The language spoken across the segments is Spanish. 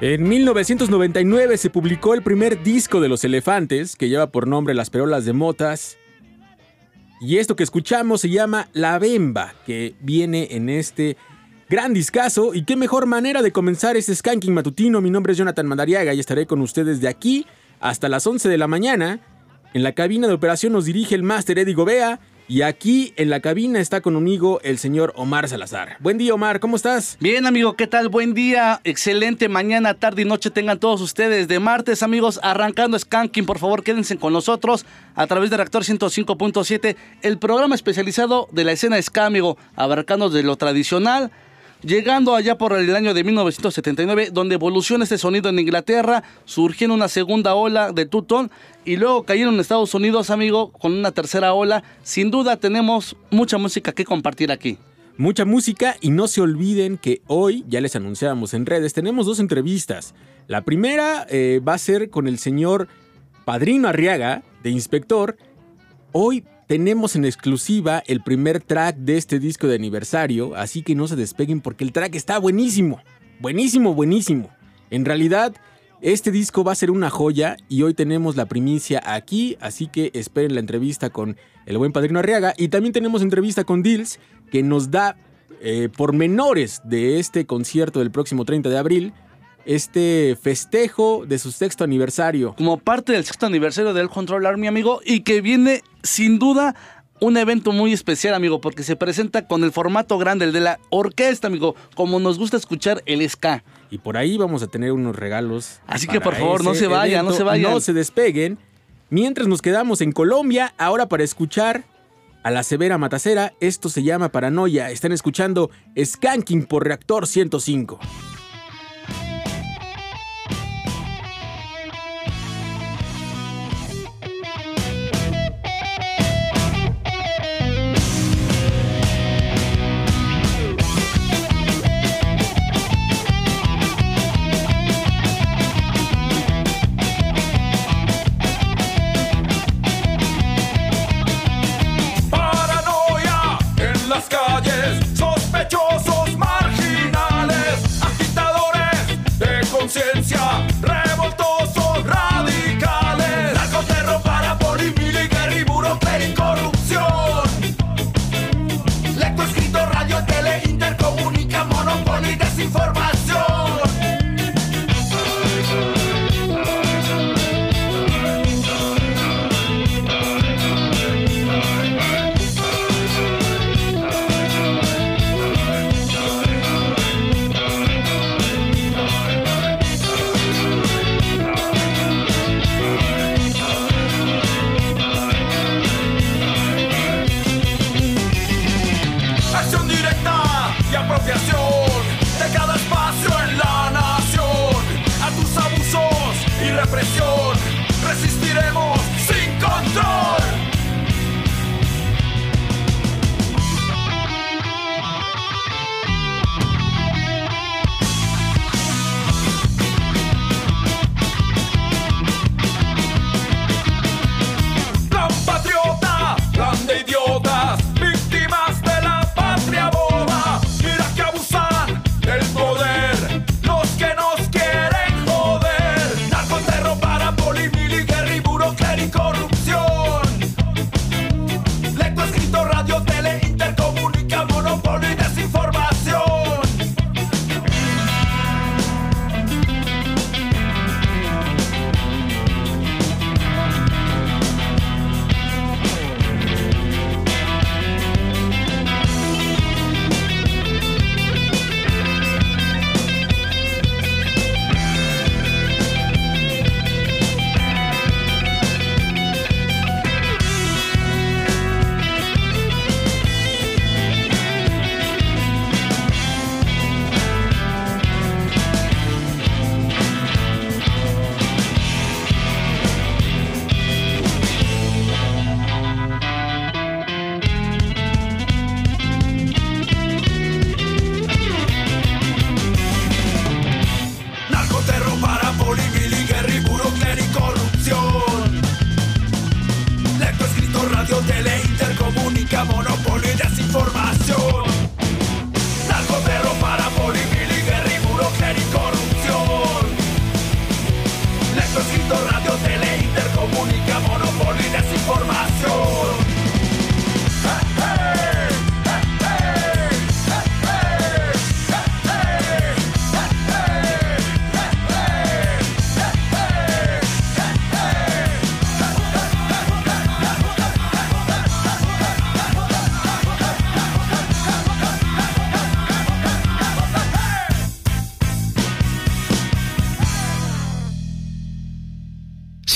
En 1999 se publicó el primer disco de Los Elefantes, que lleva por nombre Las Perolas de Motas. Y esto que escuchamos se llama La Bemba, que viene en este gran discazo. Y qué mejor manera de comenzar este skanking matutino. Mi nombre es Jonathan Madariaga y estaré con ustedes de aquí hasta las 11 de la mañana. En la cabina de operación nos dirige el máster Eddie Gobea y aquí en la cabina está conmigo el señor Omar Salazar. Buen día, Omar, ¿cómo estás? Bien, amigo, ¿qué tal? Buen día. Excelente mañana, tarde y noche tengan todos ustedes. De martes, amigos, arrancando Skanking, por favor, quédense con nosotros a través de Reactor 105.7, el programa especializado de la escena ska, amigo, abarcando de lo tradicional llegando allá por el año de 1979, donde evoluciona este sonido en Inglaterra, surgió una segunda ola de tutón y luego cayeron en Estados Unidos, amigo, con una tercera ola. Sin duda tenemos mucha música que compartir aquí. Mucha música y no se olviden que hoy, ya les anunciábamos en redes, tenemos dos entrevistas. La primera eh, va a ser con el señor Padrino Arriaga, de Inspector. Hoy tenemos en exclusiva el primer track de este disco de aniversario, así que no se despeguen porque el track está buenísimo. Buenísimo, buenísimo. En realidad, este disco va a ser una joya y hoy tenemos la primicia aquí, así que esperen la entrevista con el buen Padrino Arriaga. Y también tenemos entrevista con Dills, que nos da eh, pormenores de este concierto del próximo 30 de abril este festejo de su sexto aniversario. Como parte del sexto aniversario del Control Army, amigo, y que viene sin duda un evento muy especial, amigo, porque se presenta con el formato grande, el de la orquesta, amigo, como nos gusta escuchar el ska. Y por ahí vamos a tener unos regalos. Así que por favor, no se vayan, no se vayan. No se despeguen. Mientras nos quedamos en Colombia, ahora para escuchar a la severa matacera, esto se llama Paranoia. Están escuchando Skanking por Reactor 105.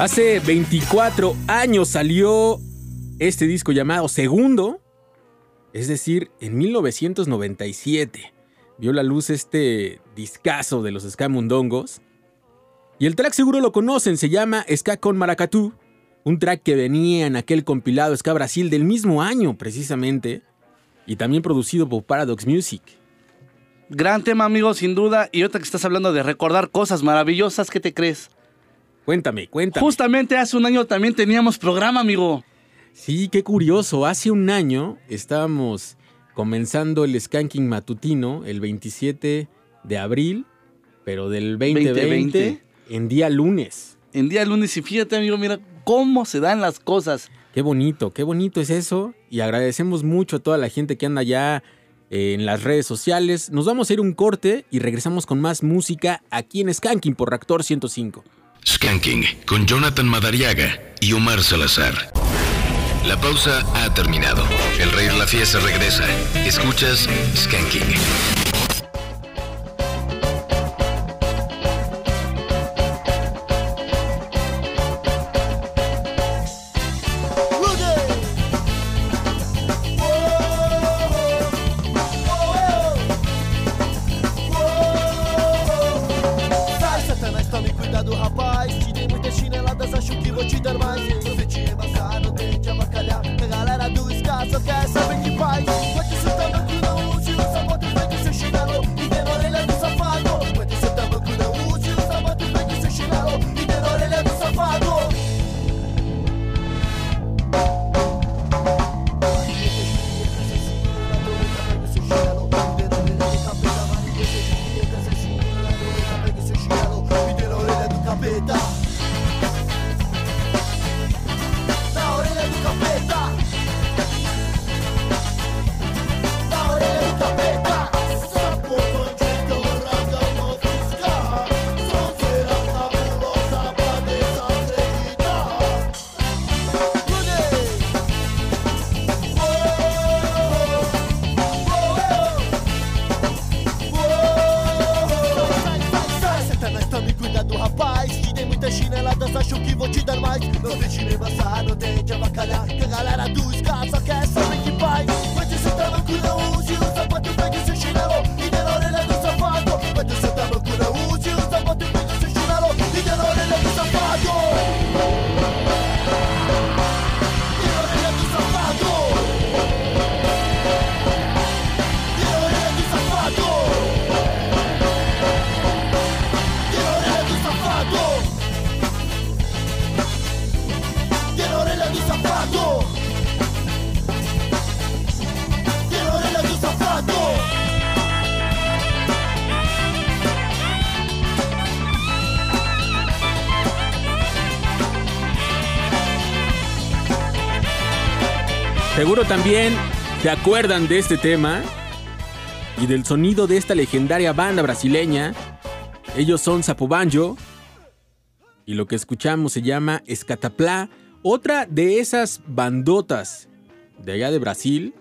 Hace 24 años salió este disco llamado Segundo, es decir, en 1997 vio la luz este discazo de los Scamundongos. Y el track seguro lo conocen, se llama Ska con Maracatú, un track que venía en aquel compilado Ska Brasil del mismo año precisamente, y también producido por Paradox Music. Gran tema, amigo, sin duda. Y ahorita que estás hablando de recordar cosas maravillosas, ¿qué te crees? Cuéntame, cuéntame. Justamente hace un año también teníamos programa, amigo. Sí, qué curioso. Hace un año estábamos comenzando el Skanking matutino el 27 de abril, pero del 2020, 2020. en día lunes. En día lunes, y fíjate, amigo, mira cómo se dan las cosas. Qué bonito, qué bonito es eso. Y agradecemos mucho a toda la gente que anda ya eh, en las redes sociales. Nos vamos a ir un corte y regresamos con más música aquí en Skanking por Reactor 105. Skanking con Jonathan Madariaga y Omar Salazar. La pausa ha terminado. El rey de la fiesta regresa. Escuchas Skanking. Seguro también se acuerdan de este tema y del sonido de esta legendaria banda brasileña. Ellos son Sapobanjo y lo que escuchamos se llama Escataplá, otra de esas bandotas de allá de Brasil.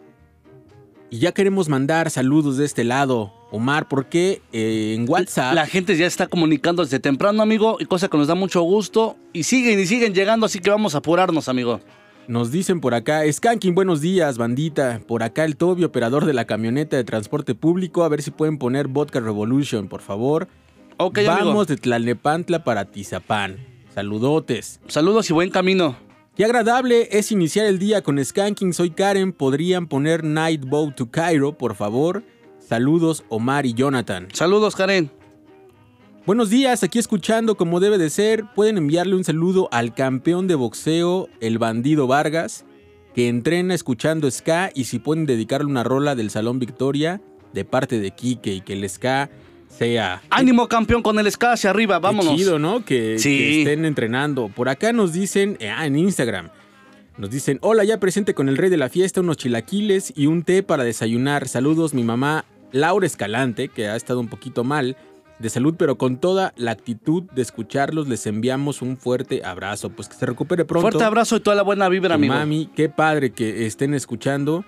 Y ya queremos mandar saludos de este lado, Omar, porque eh, en WhatsApp... La gente ya está comunicando desde temprano, amigo, y cosa que nos da mucho gusto. Y siguen y siguen llegando, así que vamos a apurarnos, amigo. Nos dicen por acá, Skanking, buenos días, bandita. Por acá el Toby, operador de la camioneta de transporte público. A ver si pueden poner Vodka Revolution, por favor. Ok, Vamos amigo. de Tlalnepantla para Tizapán. Saludotes. Saludos y buen camino. Qué agradable es iniciar el día con Skanking. Soy Karen. ¿Podrían poner Night Boat to Cairo, por favor? Saludos, Omar y Jonathan. Saludos, Karen. Buenos días, aquí escuchando como debe de ser. Pueden enviarle un saludo al campeón de boxeo, el bandido Vargas, que entrena escuchando ska y si pueden dedicarle una rola del Salón Victoria de parte de Quique y que el ska sea... Ánimo, campeón, con el ska hacia arriba, vámonos. chido, ¿no? Que, Sí. que estén entrenando. Por acá nos dicen, eh, ah, en Instagram, nos dicen, hola, ya presente con el rey de la fiesta, unos chilaquiles y un té para desayunar. Saludos, mi mamá Laura Escalante, que ha estado un poquito mal de salud, pero con toda la actitud de escucharlos, les enviamos un fuerte abrazo. Pues que se recupere pronto. Fuerte abrazo y toda la buena vibra, amigo. Mami, qué padre que estén escuchando.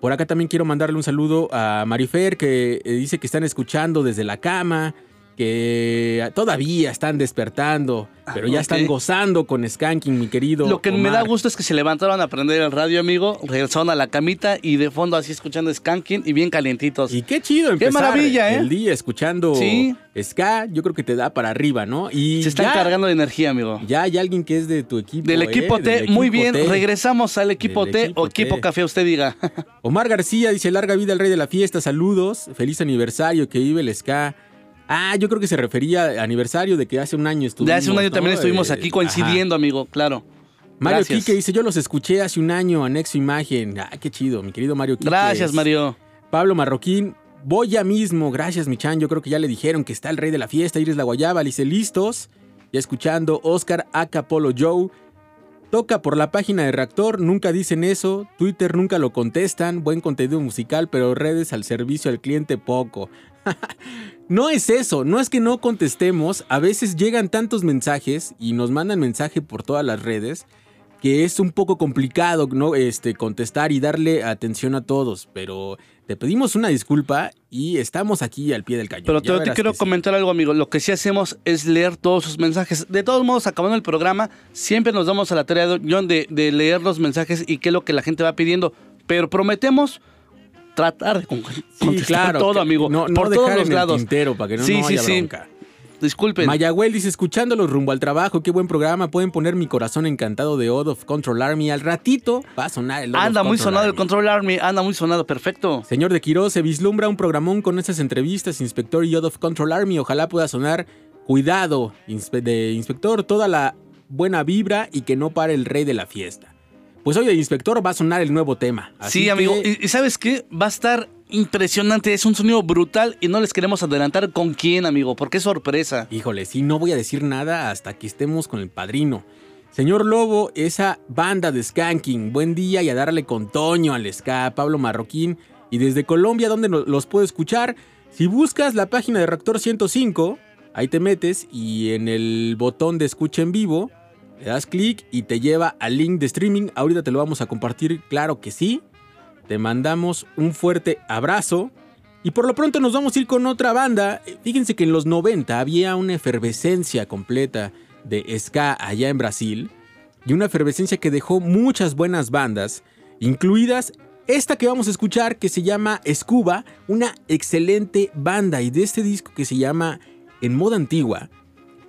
Por acá también quiero mandarle un saludo a Marifer, que eh, dice que están escuchando desde la cama, que todavía están despertando, pero ya están gozando con Skanking, mi querido. Lo que me da gusto es que se levantaron a prender el radio, amigo, regresaron a la camita y de fondo así escuchando Skanking y bien calientitos. Y qué chido empezar maravilla, ¿eh? el día escuchando Sí. ska, yo creo que te da para arriba, ¿no? Y se están ya, cargando de energía, amigo. Ya hay alguien que es de tu equipo. Del ¿eh? equipo T, Del muy equipo bien, T. regresamos al equipo Del T equipo o equipo café, usted diga. Omar García dice, larga vida al rey de la fiesta, saludos, feliz aniversario, que vive el ska. Ah, yo creo que se refería al aniversario de que hace un año estuvimos. de hace un año ¿no? también estuvimos Eh, aquí coincidiendo, amigo, claro. Mario Gracias. Quique dice, yo los escuché hace un año, anexo imagen. Ah, qué chido, mi querido Mario Quique. Gracias, Mario. Pablo Marroquín, voy ya mismo, gracias mi chan, yo creo que ya le dijeron que está el rey de la fiesta, Iris la Guayaba, le dice, listos, ya escuchando, Oscar Acapolo Joe, toca por la página de Reactor, nunca dicen eso, Twitter nunca lo contestan, buen contenido musical, pero redes al servicio al cliente poco. no es eso, no es que no contestemos, a veces llegan tantos mensajes y nos mandan mensaje por todas las redes que es un poco complicado no este contestar y darle atención a todos, pero te pedimos una disculpa y estamos aquí al pie del cañón. Pero te, quiero sí. comentar algo, amigo. Lo que sí hacemos es leer todos sus mensajes. De todos modos, acabando el programa, siempre nos damos a la tarea, John, de, de leer los mensajes y qué es lo que la gente va pidiendo. Pero prometemos tratar de con- Sí, contestar claro, todo, amigo. No, no por dejar todos los en el lados. tintero para que no, Sí, no sí, haya sí. bronca. Disculpen. Mayagüel dice, escuchándolos rumbo al trabajo, qué buen programa, pueden poner mi corazón encantado de Odd of Control Army. Al ratito va a sonar el Odd of anda muy Control sonado el Army. Control Army. Anda muy sonado. Perfecto. Señor de Quiroz, se vislumbra un programón con esas entrevistas, Inspector y Odd of Control Army. Ojalá pueda sonar cuidado inspe- de Inspector, toda la buena vibra y que no pare el rey de la fiesta. Pues hoy de Inspector va a sonar el nuevo tema. así sí, amigo. que- Y, y ¿sabes qué? Va a estar impresionante. Es un sonido brutal y no les queremos adelantar con quién, amigo, porque es sorpresa. Híjole, sí, no voy a decir nada hasta que estemos con el padrino. Señor Lobo, esa banda de skanking, buen día y a darle con Toño al ska, Pablo Marroquín. Y desde Colombia, donde los puedo escuchar? Si buscas la página de Reactor 105, ahí te metes y en el botón de escucha en vivo, le das clic y te lleva al link de streaming. Ahorita te lo vamos a compartir, claro que sí. Te mandamos un fuerte abrazo. Y por lo pronto nos vamos a ir con otra banda. Fíjense que en los 90 había una efervescencia completa de ska allá en Brasil. Y una efervescencia que dejó muchas buenas bandas, incluidas esta que vamos a escuchar que se llama Scuba, una excelente banda. Y de este disco que se llama En Moda Antigua,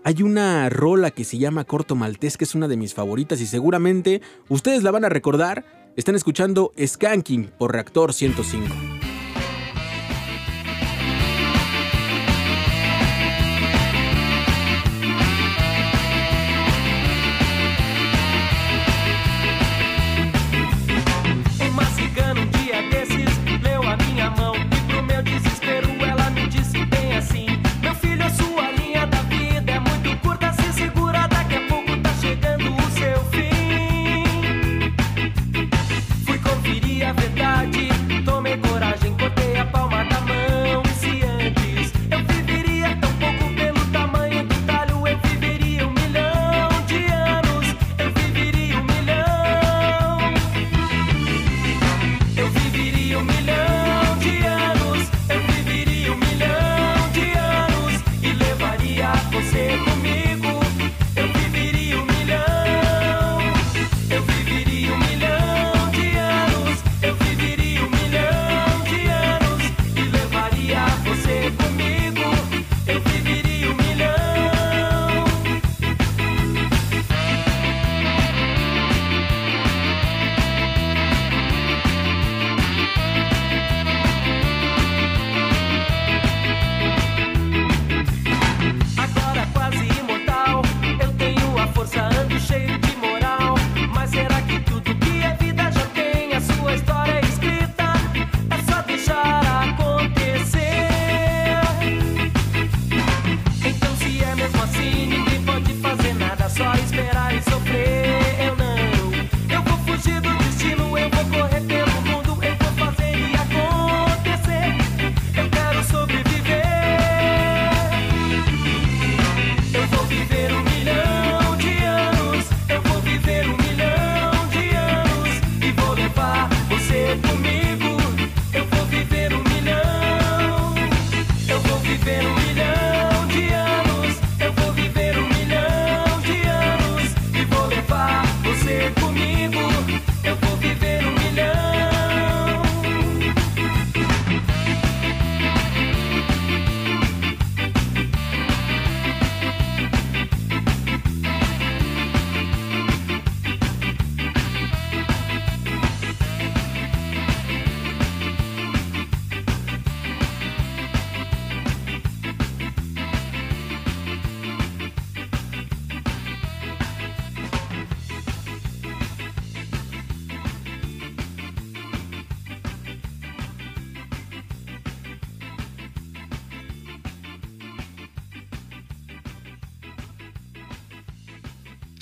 hay una rola que se llama Corto Maltés, que es una de mis favoritas y seguramente ustedes la van a recordar. Están escuchando Skanking por Reactor 105.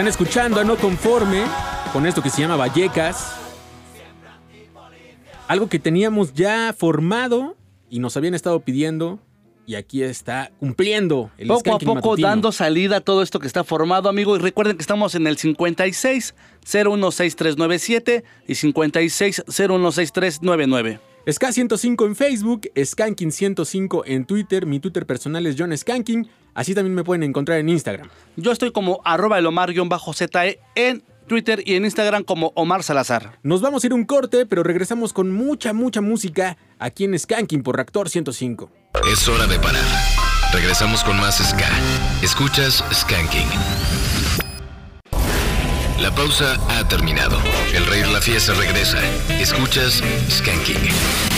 Están escuchando a No Conforme con esto que se llama Vallecas. Algo que teníamos ya formado y nos habían estado pidiendo. Y aquí está cumpliendo el Poco a poco matutino. dando salida a todo esto que está formado, amigo. Y recuerden que estamos en el 56 016397 y 56 016399. Ska 105 en Facebook, Skanking 105 en Twitter. Mi Twitter personal es John Skanking. Así también me pueden encontrar en Instagram. Yo estoy como arroba elomar-ze en Twitter y en Instagram como Omar Salazar. Nos vamos a ir un corte, pero regresamos con mucha, mucha música aquí en Skanking por Reactor 105. Es hora de parar. Regresamos con más Ska. Escuchas Skanking. La pausa ha terminado. El rey de la fiesta regresa. Escuchas Skanking.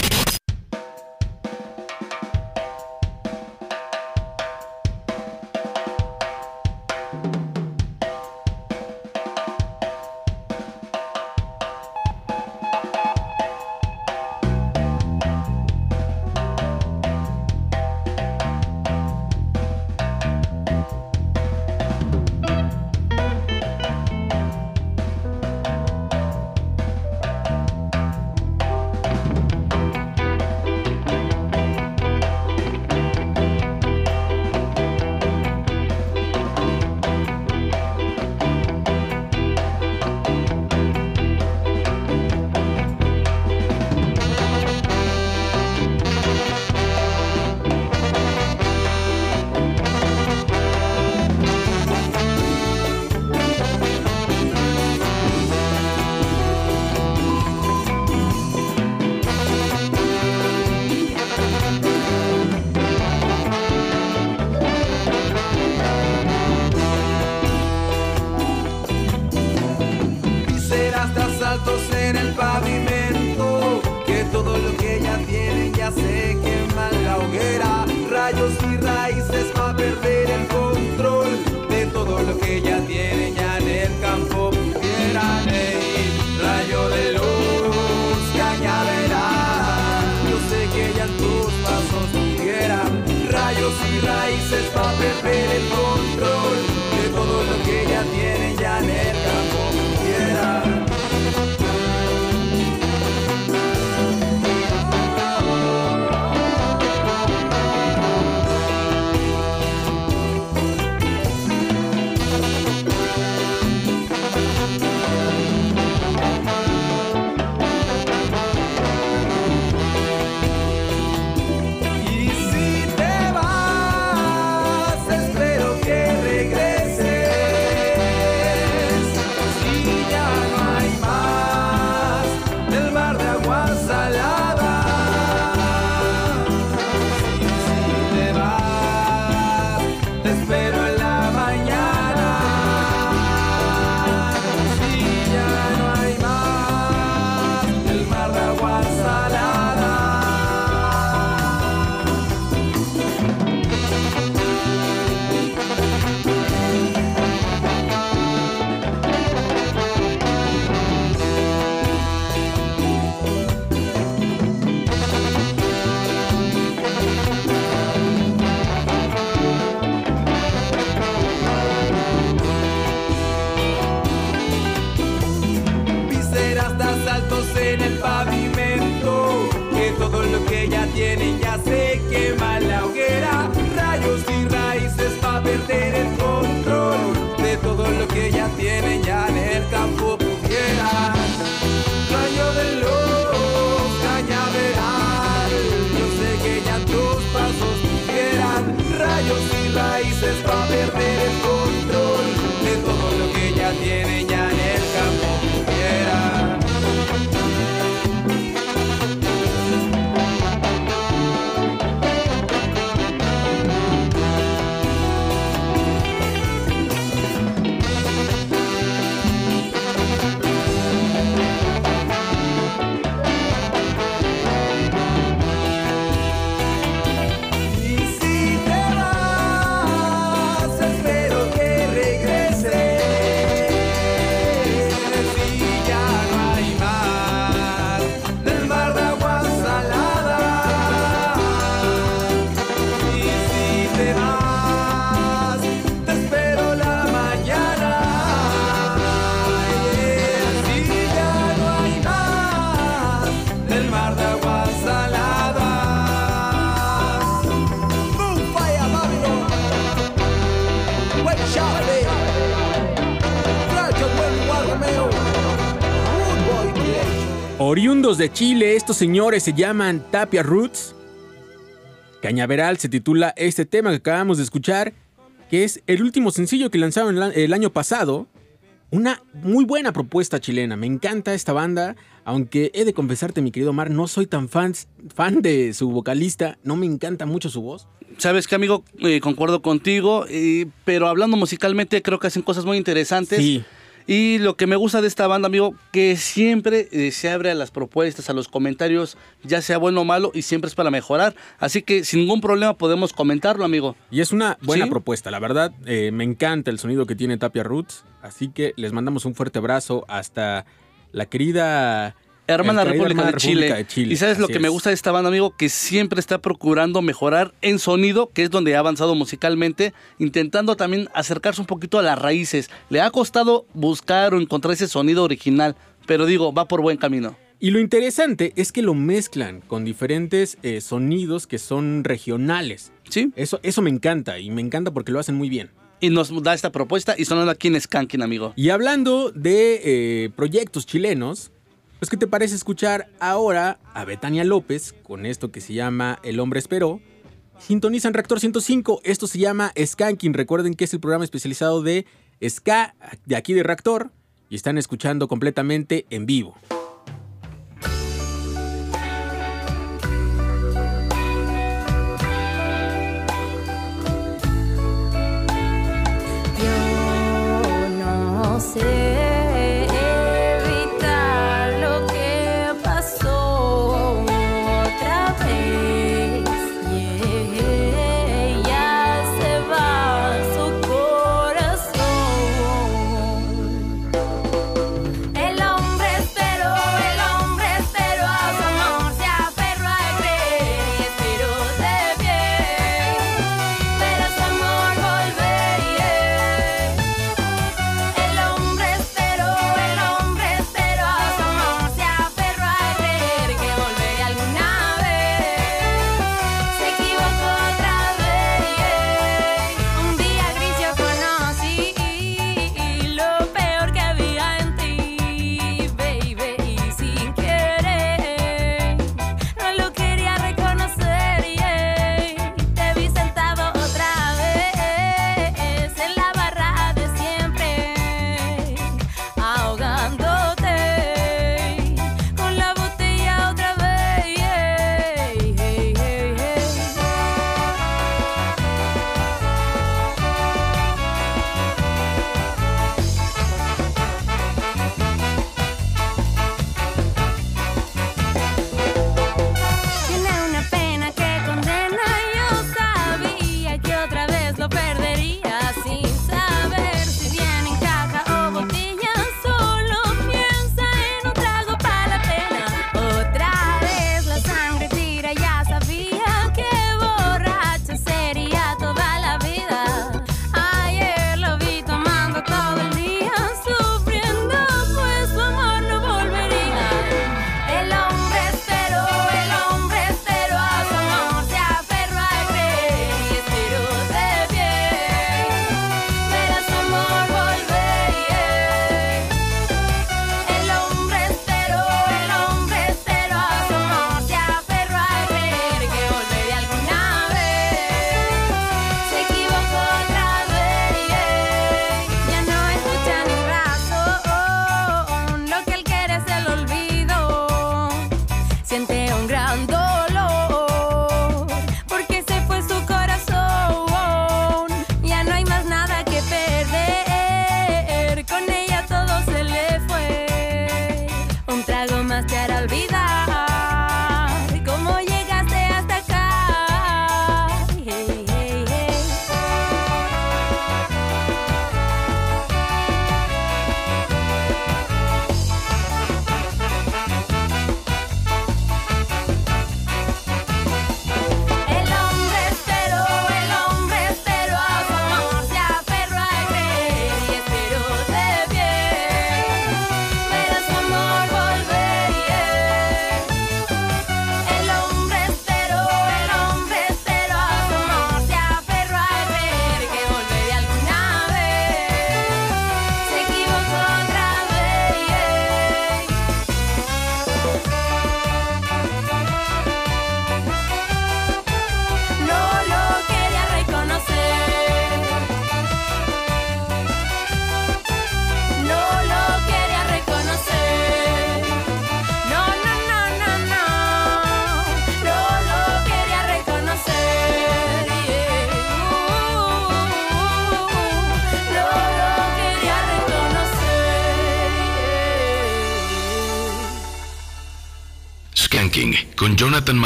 Chile, estos señores se llaman Tapia Roots. Cañaveral se titula este tema que acabamos de escuchar, que es el último sencillo que lanzaron el, año pasado. Una muy buena propuesta chilena, me encanta esta banda, aunque he de confesarte mi querido Mar, no soy tan fan, fan de su vocalista, no me encanta mucho su voz. Sabes que, amigo, Eh, concuerdo contigo, eh, pero hablando musicalmente creo que hacen cosas muy interesantes. Sí. Y lo que me gusta de esta banda, amigo, que siempre eh, se abre a las propuestas, a los comentarios, ya sea bueno o malo, y siempre es para mejorar. Así que sin ningún problema podemos comentarlo, amigo. Y es una buena Sí. propuesta, la verdad. eh, me encanta el sonido que tiene Tapia Roots. Así que les mandamos un fuerte abrazo hasta la querida Hermana República, de, Chile. República de Chile. Y sabes lo que me gusta de esta banda, amigo, que siempre está procurando mejorar en sonido, que es donde ha avanzado musicalmente, intentando también acercarse un poquito a las raíces. Le ha costado buscar o encontrar ese sonido original, pero digo, va por buen camino. Y lo interesante es que lo mezclan con diferentes eh, sonidos que son regionales. ¿Sí? Eso, eso me encanta y me encanta porque lo hacen muy bien. Y nos da esta propuesta y sonando aquí en Skanking, amigo. Y hablando de eh, proyectos chilenos, pues ¿qué te parece escuchar ahora a Betania López con esto que se llama El hombre esperó? Sintonizan Reactor 105, esto se llama Skanking, recuerden que es el programa especializado de Ska de aquí de Reactor y están escuchando completamente en vivo.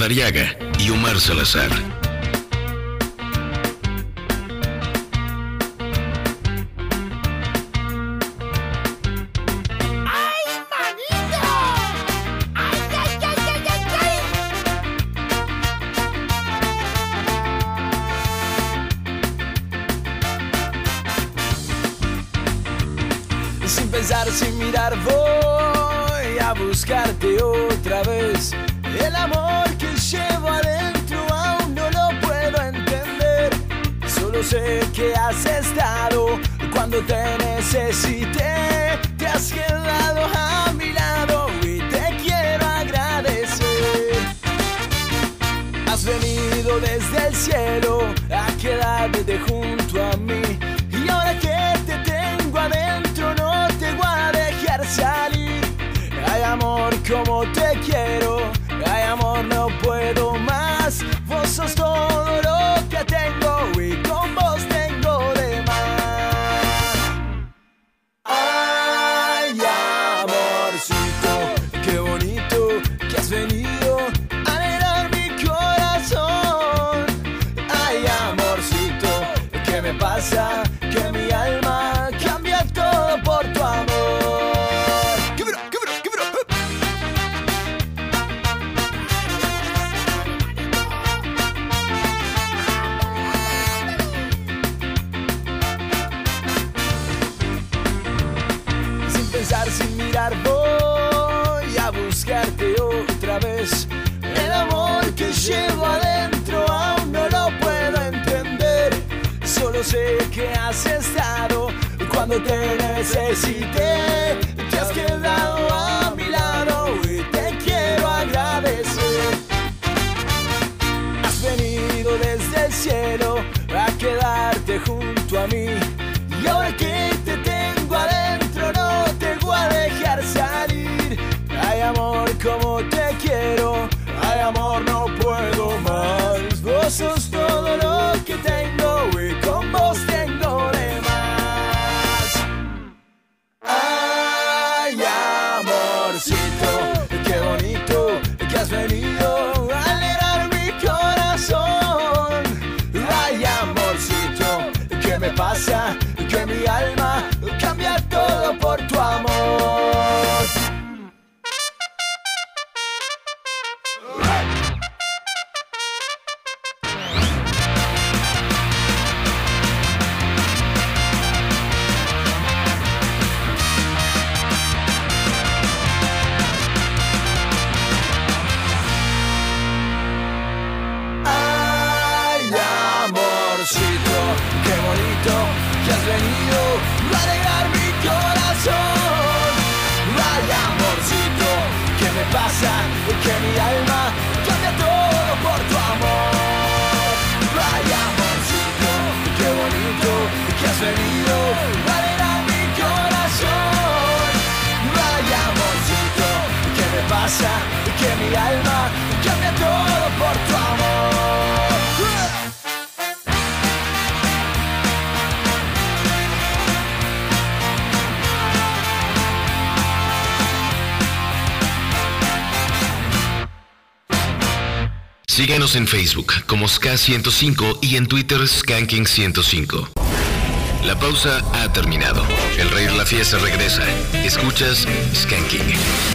Madariaga y Omar Salazar. En Facebook como SK105 y en Twitter Skanking105. La pausa ha terminado. El rey de la fiesta regresa. Escuchas Skanking.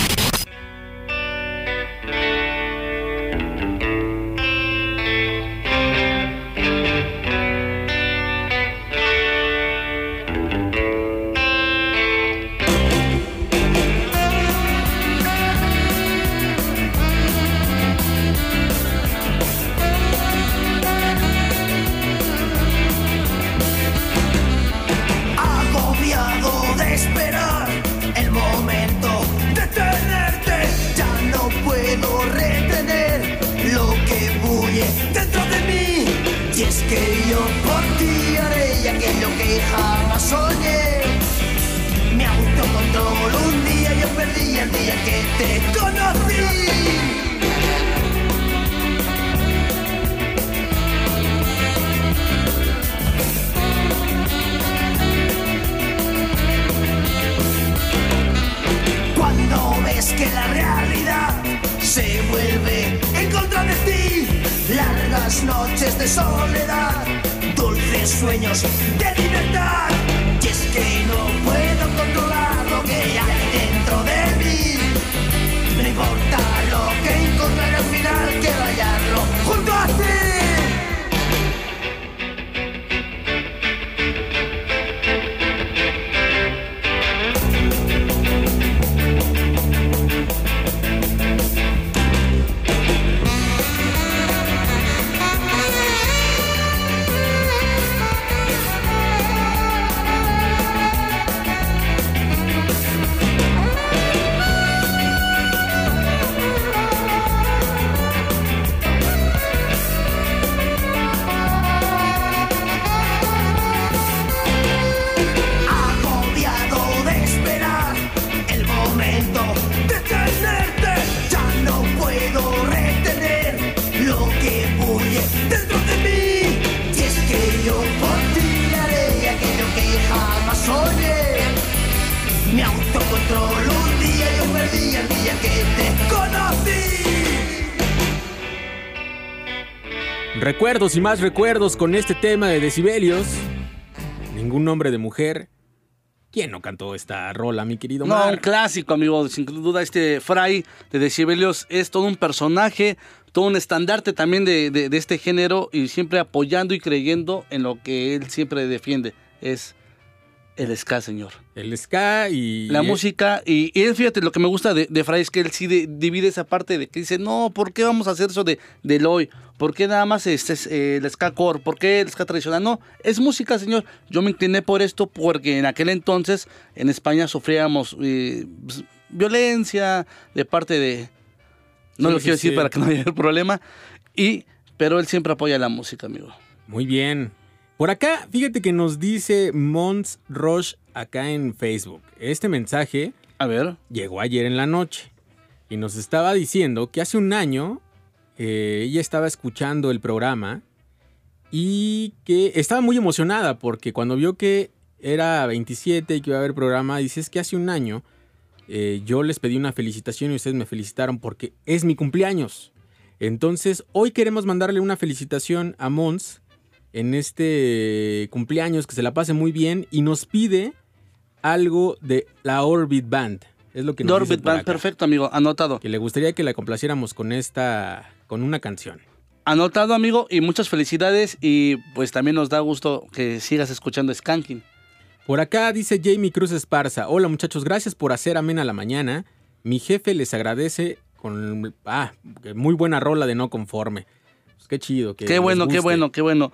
Recuerdos y más recuerdos con este tema de decibelios. Ningún nombre de mujer. ¿Quién no cantó esta rola, mi querido No, un Mar? clásico, amigo. Sin duda, este Fray de Decibelios es todo un personaje, todo un estandarte también de, de- de este género y siempre apoyando y creyendo en lo que él siempre defiende. Es el ska, señor. El ska y... La música, y, y él, fíjate, lo que me gusta de, de Fray es que él sí de- divide esa parte de que dice, no, ¿por qué vamos a hacer eso de, del hoy? ¿Por qué nada más este, es, eh, el ska core? ¿Por qué el ska tradicional? No, es música, señor. Yo me incliné por esto porque en aquel entonces en España sufríamos eh, pues, violencia de parte de... No Sí, lo sí, quiero decir para que no haya problema. Y, pero él siempre apoya la música, amigo. Muy bien. Por acá, fíjate que nos dice Mons Roche acá en Facebook. Este mensaje A ver. llegó ayer en la noche y nos estaba diciendo que hace un año eh, ella estaba escuchando el programa y que estaba muy emocionada porque cuando vio que era 27 y que iba a haber programa, dice es que hace un año eh, yo les pedí una felicitación y ustedes me felicitaron porque es mi cumpleaños. Entonces, hoy queremos mandarle una felicitación a Mons en este cumpleaños, que se la pase muy bien y nos pide algo de la Orbit Band. Es lo que nos por Band, acá. perfecto, amigo. Anotado. Que le gustaría que la complaciéramos con esta, con una canción. Anotado, amigo, y muchas felicidades. Y pues también nos da gusto que sigas escuchando Skanking. Por acá dice Jamie Cruz Esparza. Hola muchachos, gracias por hacer amena la mañana. Mi jefe les agradece con... Ah, muy buena rola de no conforme. Pues qué chido. Que Qué bueno, qué bueno, qué bueno.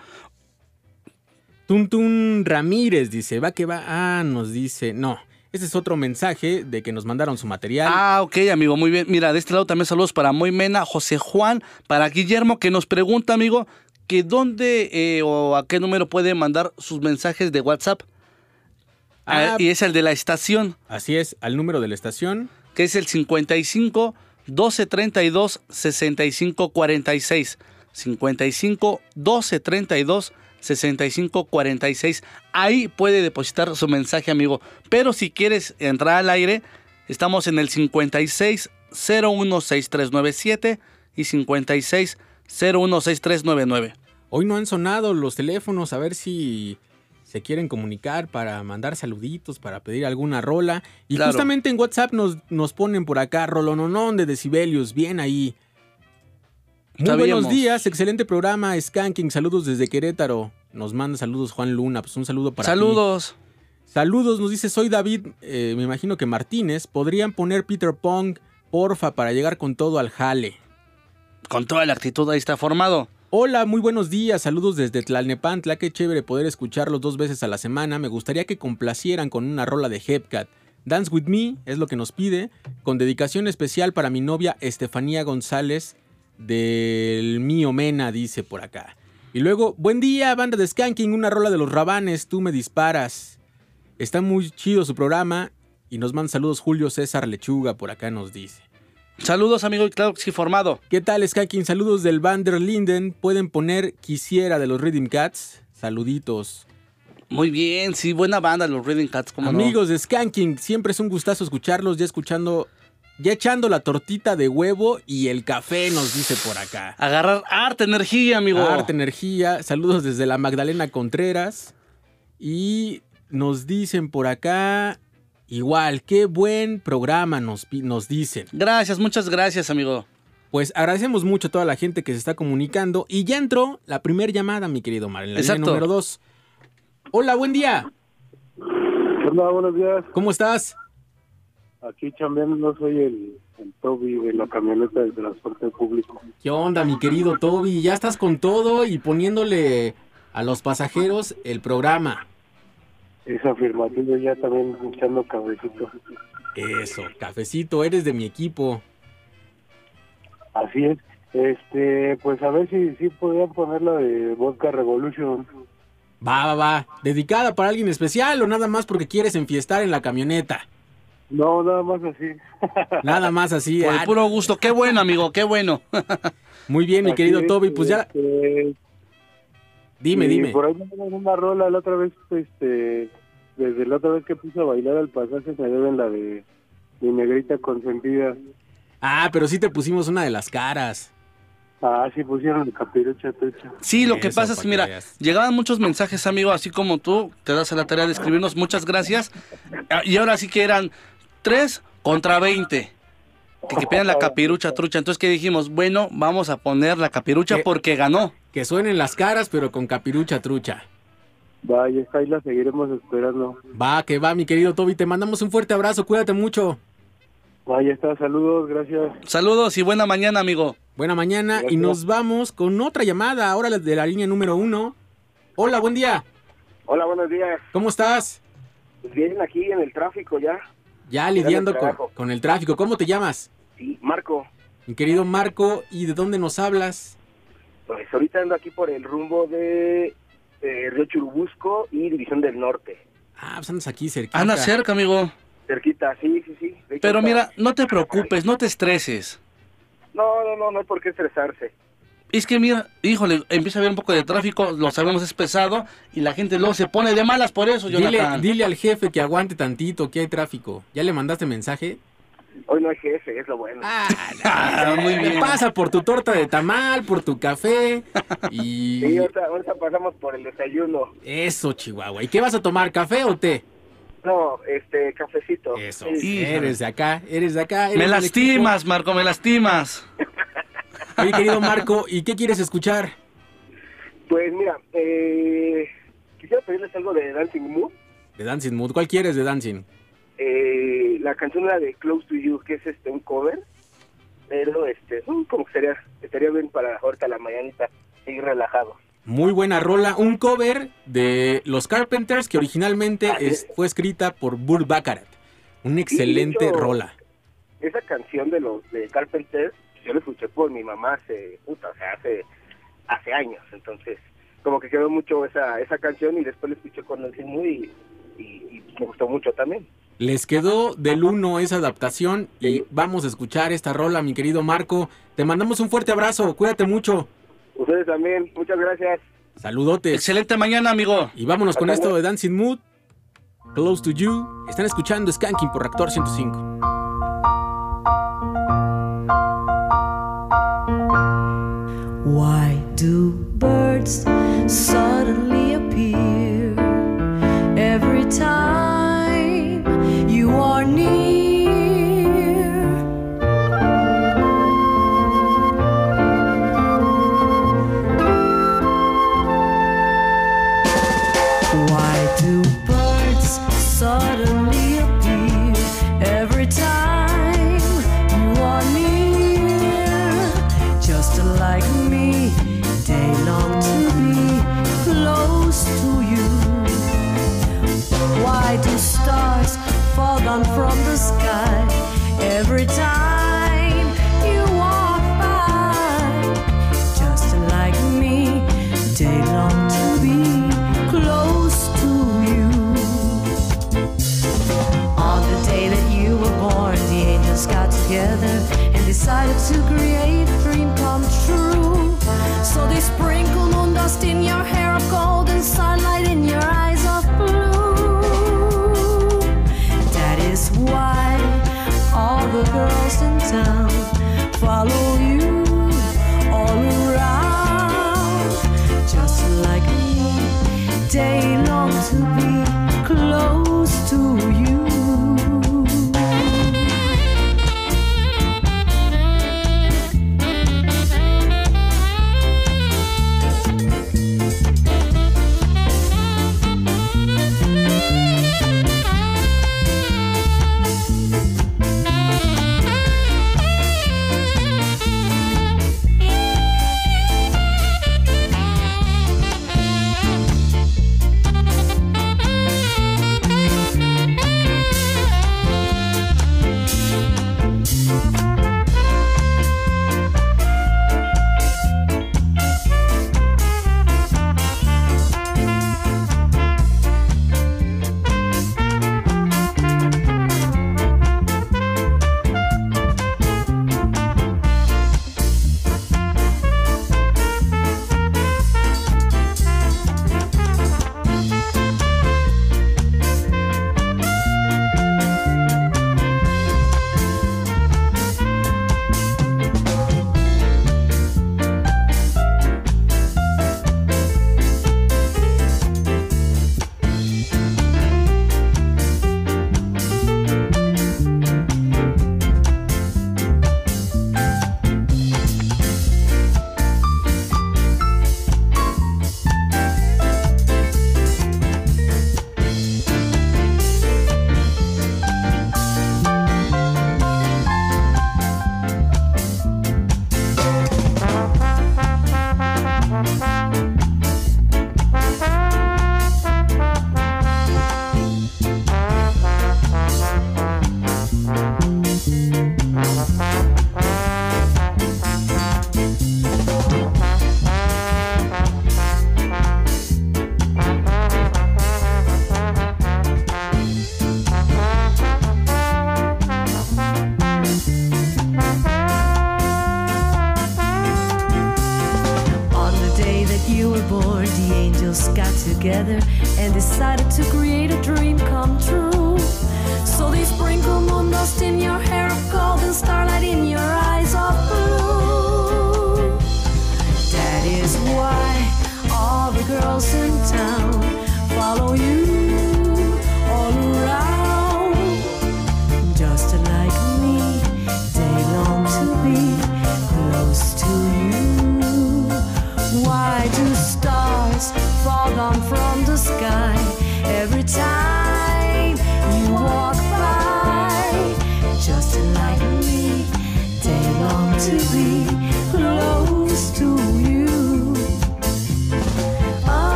Tuntun Ramírez dice, va que va. Ah, nos dice, no. Este es otro mensaje de que nos mandaron su material. Ah, ok, amigo, muy bien. Mira, de este lado también saludos para Moy Mena, José Juan, para Guillermo, que nos pregunta, amigo, que dónde eh, o a qué número puede mandar sus mensajes de WhatsApp. Ah, Ah, y es el de la estación, Así es, al número de la estación. que es el 55 12 32 65 46. 55 12 32 65 46. Ahí puede depositar su mensaje, amigo. Pero si quieres entrar al aire, estamos en el 56 016397 y 56 016399. Hoy no han sonado los teléfonos, a ver si se quieren comunicar para mandar saluditos, para pedir alguna rola. Y Claro. justamente en WhatsApp nos, nos ponen por acá, rolononón de decibelios, bien ahí. Muy Sabíamos. buenos días, excelente programa, Skanking, saludos desde Querétaro. Nos manda saludos Juan Luna, pues un saludo para ti. Saludos. Saludos, nos dice, soy David, eh, me imagino que Martínez. ¿Podrían poner Peter Pong, porfa, para llegar con todo al jale? Con toda la actitud ahí está formado. Hola, muy buenos días, saludos desde Tlalnepantla, qué chévere poder escucharlos dos veces a la semana. Me gustaría que complacieran con una rola de Hepcat. Dance with Me es lo que nos pide, con dedicación especial para mi novia Estefanía González del Mío Mena, dice por acá. Y luego, buen día, banda de Skanking, una rola de los rabanes, tú me disparas. Está muy chido su programa y nos manda saludos Julio César Lechuga, por acá nos dice. Saludos, amigo, y claro que sí, formado. ¿Qué tal, Skanking? Saludos del Vander Linden. Pueden poner Quisiera de los Rhythm Cats. Saluditos. Muy bien, sí, buena banda, los Reading Cats, como Amigos de Skanking, siempre es un gustazo escucharlos, ya escuchando, ya echando la tortita de huevo y el café, nos dice por acá. Agarrar harta energía, amigo. Arte Energía, saludos desde la Magdalena Contreras. Y nos dicen por acá, igual, qué buen programa nos, nos dicen. Gracias, muchas gracias, amigo. Pues agradecemos mucho a toda la gente que se está comunicando. Y ya entró la primera llamada, mi querido Mar, en la línea Exacto. número 2. Hola, buen día. Hola, buenos días. ¿Cómo estás? Aquí chambeando, soy el, el Toby de la camioneta del transporte público. ¿Qué onda, mi querido Toby? Ya estás con todo y poniéndole a los pasajeros el programa. Es afirmativo, ya también echando cabecito. Eso, cafecito, eres de mi equipo. Así es. Este, pues a ver si, si podían poner la de Vodka Revolution. Va, va, va. ¿Dedicada para alguien especial o nada más porque quieres enfiestar en la camioneta? No, nada más así. Nada más así. Por el ah, puro gusto. Qué bueno, amigo, qué bueno. Muy bien, mi Así querido es, Toby. Pues ya, este, dime, y dime. Por ahí me deben una rola la otra vez, este, desde la otra vez que puse a bailar al pasaje me deben la de mi negrita consentida. Ah, pero sí te pusimos una de las caras. Ah, sí pusieron el capirucha trucha. Sí, lo que Eso, pasa es que, mira, veas. llegaban muchos mensajes, amigo, así como tú, te das a la tarea de escribirnos, muchas gracias. Ah, Y ahora sí que eran 3 contra 20. Que, que piden la capirucha trucha. Entonces, ¿qué dijimos? Bueno, vamos a poner la capirucha porque ganó. Que suenen las caras, pero con capirucha trucha. Vaya, está ahí la seguiremos esperando. Va, que va, mi querido Toby. Te mandamos un fuerte abrazo. Cuídate mucho. Vaya, está, saludos, gracias. Saludos y buena mañana, amigo. Buena mañana. Y nos vamos con otra llamada. Ahora de la línea número uno. Hola, buen día. Hola, buenos días. ¿Cómo estás? Pues bien, aquí en el tráfico ya. Ya lidiando con, el tráfico. ¿Cómo te llamas? Sí, Marco, Mi querido Marco. ¿Y de dónde nos hablas? pues ahorita ando aquí por el rumbo de eh, Río Churubusco y División del Norte. Ah, pues andas aquí cerquita. Anda cerca, amigo. Cerquita, sí, sí, sí. Pero mira, no te preocupes, no te estreses. No, no, no, no hay por qué estresarse. Es que mira, híjole, empieza a haber un poco de tráfico, lo sabemos es pesado y la gente luego se pone de malas por eso, Dile, Jonathan. dile al jefe que aguante tantito, que hay tráfico. ¿Ya le mandaste mensaje? Hoy no hay jefe, es lo bueno. Ah, muy bien. Pasa por tu torta de tamal, por tu café. Y Sí, ahorita, ahorita pasamos por el desayuno. eso, Chihuahua. ¿Y qué vas a tomar? ¿Café o té? No, este, cafecito. Eso. Sí. Eres de acá, eres de acá. eres Me lastimas, Marco, me lastimas. Oye, querido Marco, ¿y qué quieres escuchar? Pues mira, eh, quisiera pedirles algo de Dancing Mood. De Dancing Mood. ¿Cuál quieres de Dancing? Eh, la canción era de Close to You, que es este un cover, pero este, mm, como que estaría, estaría bien para ahorita la mañanita, seguir relajado. Muy buena rola. Un cover de Los Carpenters que originalmente es- fue escrita por Burt Baccarat. Una excelente hecho, rola. Esa canción de los de Carpenters, yo la escuché por mi mamá hace, puta, o sea, hace, hace años, entonces como que quedó mucho esa, esa canción y después la escuché con el y, y, y me gustó mucho también. Les quedó del uno esa adaptación y vamos a escuchar esta rola, mi querido Marco. Te mandamos un fuerte abrazo, cuídate mucho. Ustedes también, muchas gracias. Saludotes. Excelente mañana, amigo. Y vámonos con esto de Dancing Mood. Close to You. Están escuchando Skanking por Reactor 105. Do birds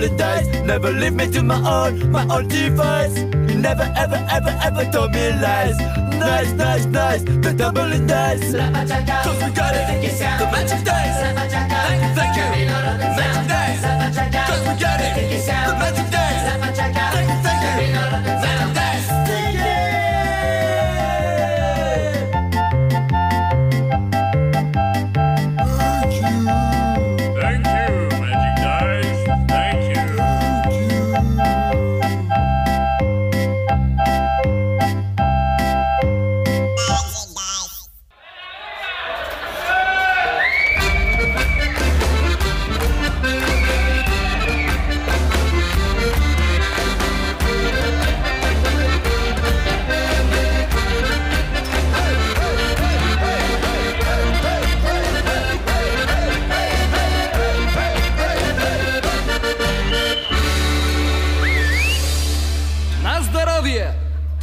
the tumbling dice. Never leave me to my own, my own device. You never, ever, ever, ever told me lies. Nice, nice, nice, the double tumbling dice. Cause we got it, the magic dice. Thank you, thank you. Magic dice. Cause we got it, the magic dice. Thank you, thank you. Magic dice.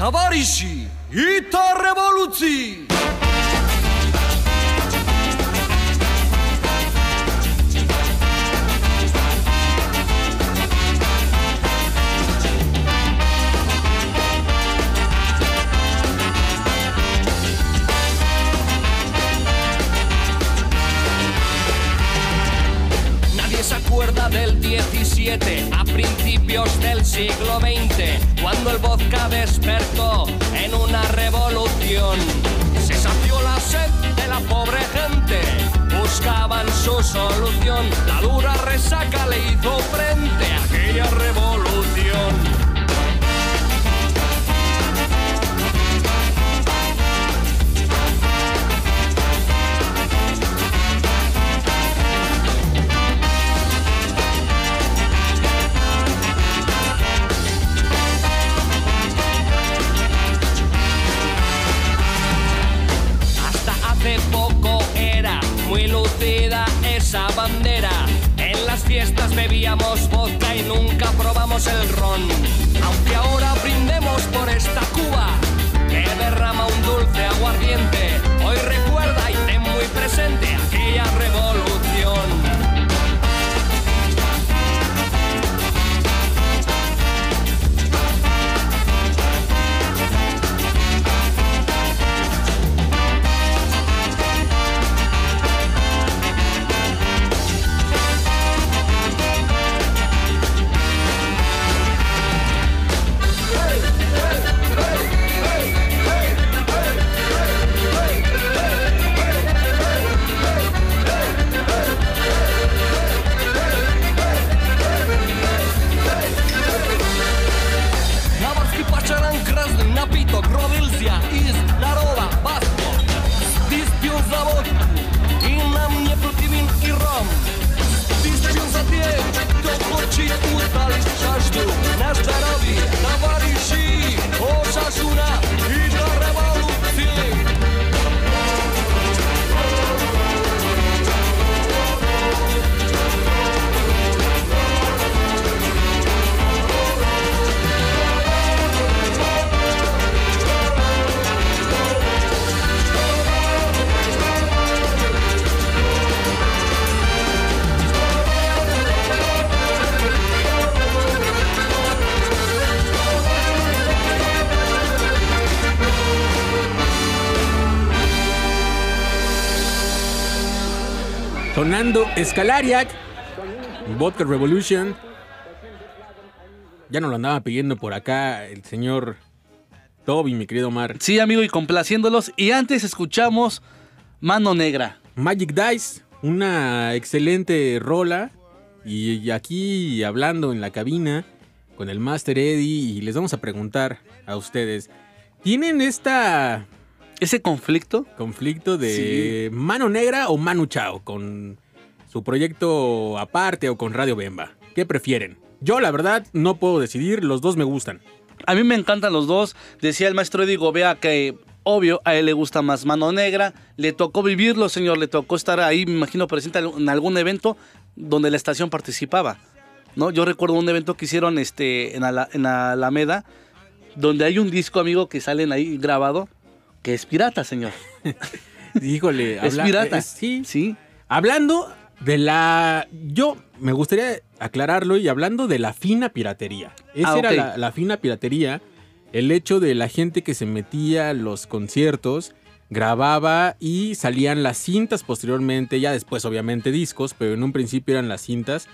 Towarzyszy i to rewolucji! Del 17 a principios del siglo XX, cuando el vodka despertó en una revolución. Se sació la sed de la pobre gente, buscaban su solución. La dura resaca le hizo frente bebíamos vodka y nunca probamos el ron. Aunque ahora brindemos por esta Cuba que derrama un dulce aguardiente. Hoy recuerda y ten muy presente Sonando Escalariac, Vodka Revolution. Ya nos lo andaba pidiendo por acá el señor Toby, mi querido Omar. Sí, amigo, y complaciéndolos. Y antes escuchamos Mano Negra. Magic Dice, una excelente rola. Y, y aquí hablando en la cabina con el Master Eddie y les vamos a preguntar a ustedes, ¿tienen esta ¿Ese conflicto? conflicto de mano negra o mano chao con su proyecto aparte o con Radio Bemba? ¿Qué prefieren? Yo la verdad no puedo decidir, los dos me gustan. A mí me encantan los dos. Decía el maestro Eddie Gobea que Obvio, a él le gusta más Mano Negra. Le tocó vivirlo, señor. Le tocó estar ahí, me imagino, presente en algún evento donde la estación participaba. ¿no? Yo recuerdo un evento que hicieron este, en, Ala- en Alameda, donde hay un disco, amigo, que salen ahí grabado, que es pirata, señor. Híjole, Es pirata. es- sí, Sí. Hablando de la. Yo me gustaría aclararlo y hablando de la fina piratería. Esa Ah, era la, la fina piratería. El hecho de la gente que se metía a los conciertos, grababa y salían las cintas posteriormente, ya después obviamente discos, pero en un principio eran las cintas.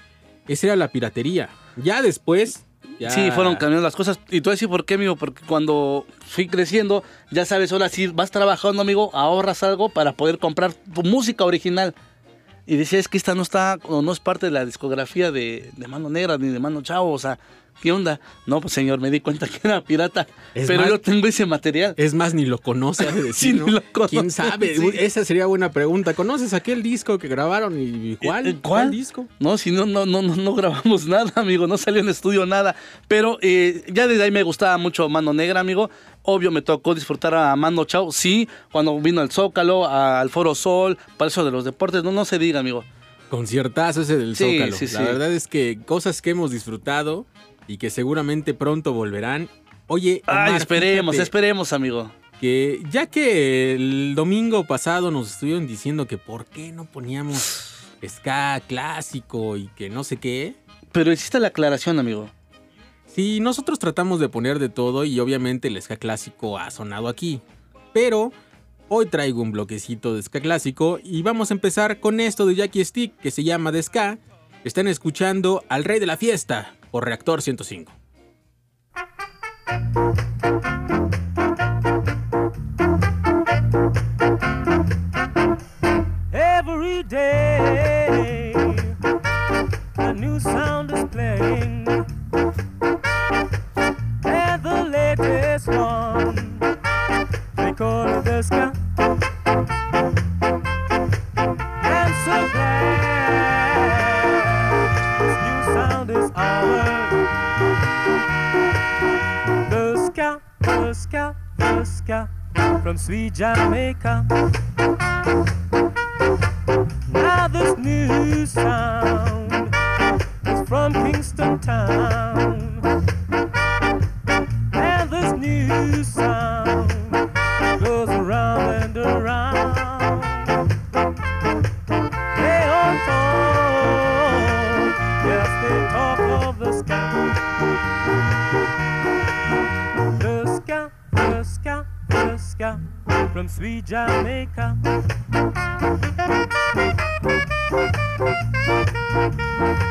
Esa era la piratería. Ya después. Sí, fueron cambiando las cosas. Y tú decís por qué, amigo, porque cuando fui creciendo, ya sabes, ahora sí vas trabajando, amigo, ahorras algo para poder comprar tu música original. Y decía, es que esta no está, o no es parte de la discografía de, de Mano Negra ni de Mano Chavo, o sea, ¿qué onda? No, pues señor, me di cuenta que era pirata, Es pero más- yo tengo ese material. Es más, ni lo conoce, ha de decir, Sí, ¿no? ni lo conoce, ¿Quién sabe? sí. Esa sería buena pregunta. ¿Conoces aquel disco que grabaron y cuál? Eh, ¿Cuál? disco? No, si no, no, no, no, grabamos nada, amigo, no salió en estudio nada. Pero eh, ya desde ahí me gustaba mucho Mano Negra, amigo. Obvio me tocó disfrutar a Mano Chao, sí, cuando vino al Zócalo, al Foro Sol, Palacio de los Deportes, no, no se diga, amigo. Conciertazo ese del Sí, Zócalo. sí, La sí. verdad es que cosas que hemos disfrutado y que seguramente pronto volverán. Oye, Ay, Omar, esperemos, fíjate esperemos, amigo. que ya que el domingo pasado nos estuvieron diciendo que por qué no poníamos ska clásico y que no sé qué. Pero hiciste la aclaración, amigo. Sí, nosotros tratamos de poner de todo y obviamente el ska clásico ha sonado aquí. Pero hoy traigo un bloquecito de ska clásico y vamos a empezar con esto de Jackie Stick que se llama de ska. Están escuchando al rey de la fiesta por Reactor 105. Every day, a new sound is the latest one the. The ska from sweet Jamaica. Now this new sound is from Kingston town. From sweet Jamaica. Now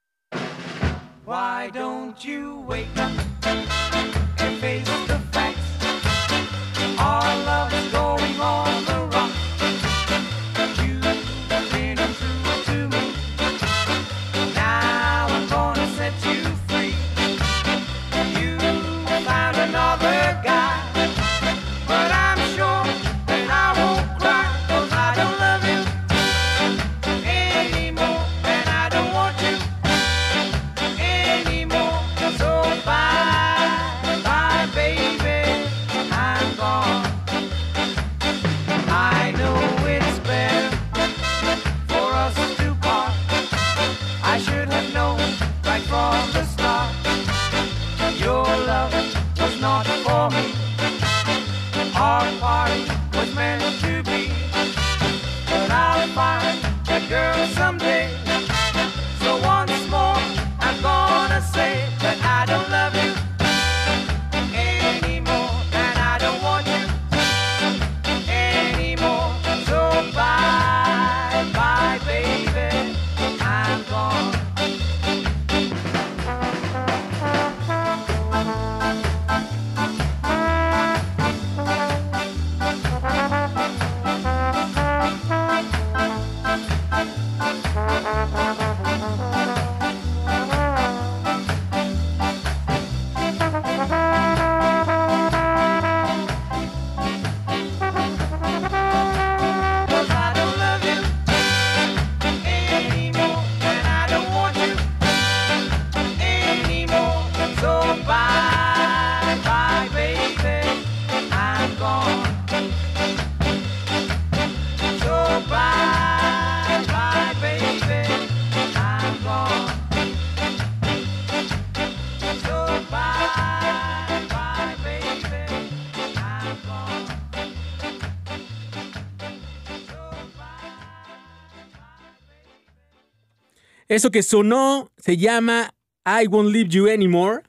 Eso que sonó se llama I Won't Leave You Anymore.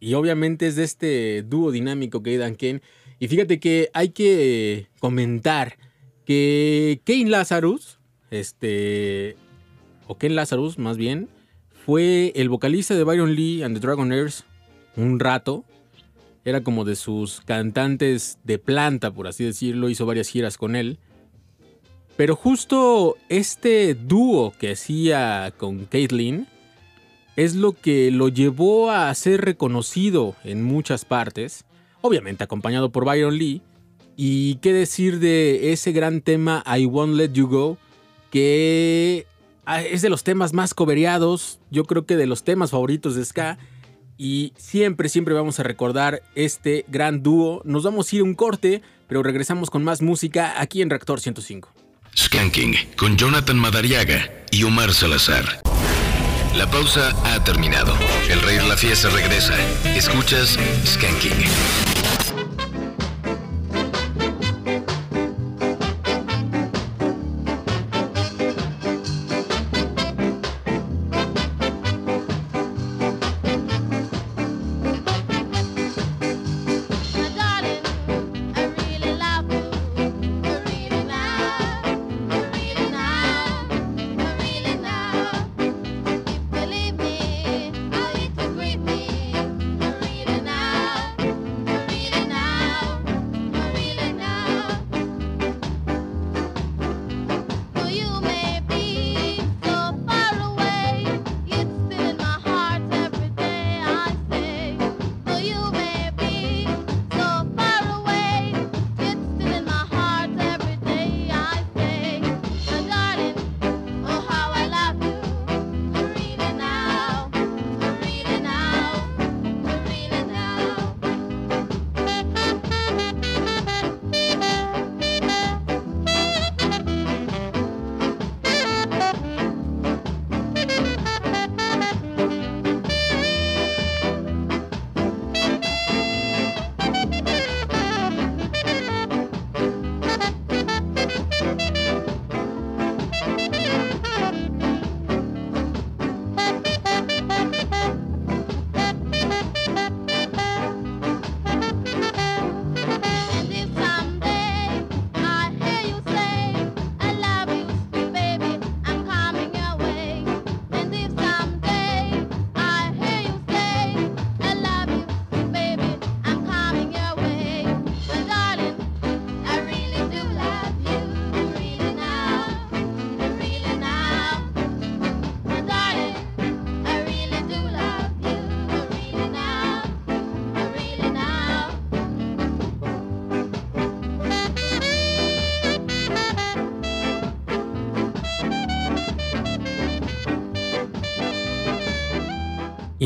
Y obviamente es de este dúo dinámico que Dan Ken. Y fíjate que hay que comentar que Kane Lazarus, este, o Ken Lazarus más bien, fue el vocalista de Byron Lee and the Dragonaires un rato. Era como de sus cantantes de planta, por así decirlo. Hizo varias giras con él. Pero justo este dúo que hacía con Caitlyn es lo que lo llevó a ser reconocido en muchas partes. Obviamente acompañado por Byron Lee. Y qué decir de ese gran tema I Won't Let You Go, que ah, es de los temas más cobereados, yo creo que de los temas favoritos de Ska. Y siempre, siempre vamos a recordar este gran dúo. Nos vamos a ir un corte, pero regresamos con más música aquí en Reactor 105. Skanking con Jonathan Madariaga y Omar Salazar. La pausa ha terminado. El rey la fiesta regresa. Escuchas Skanking.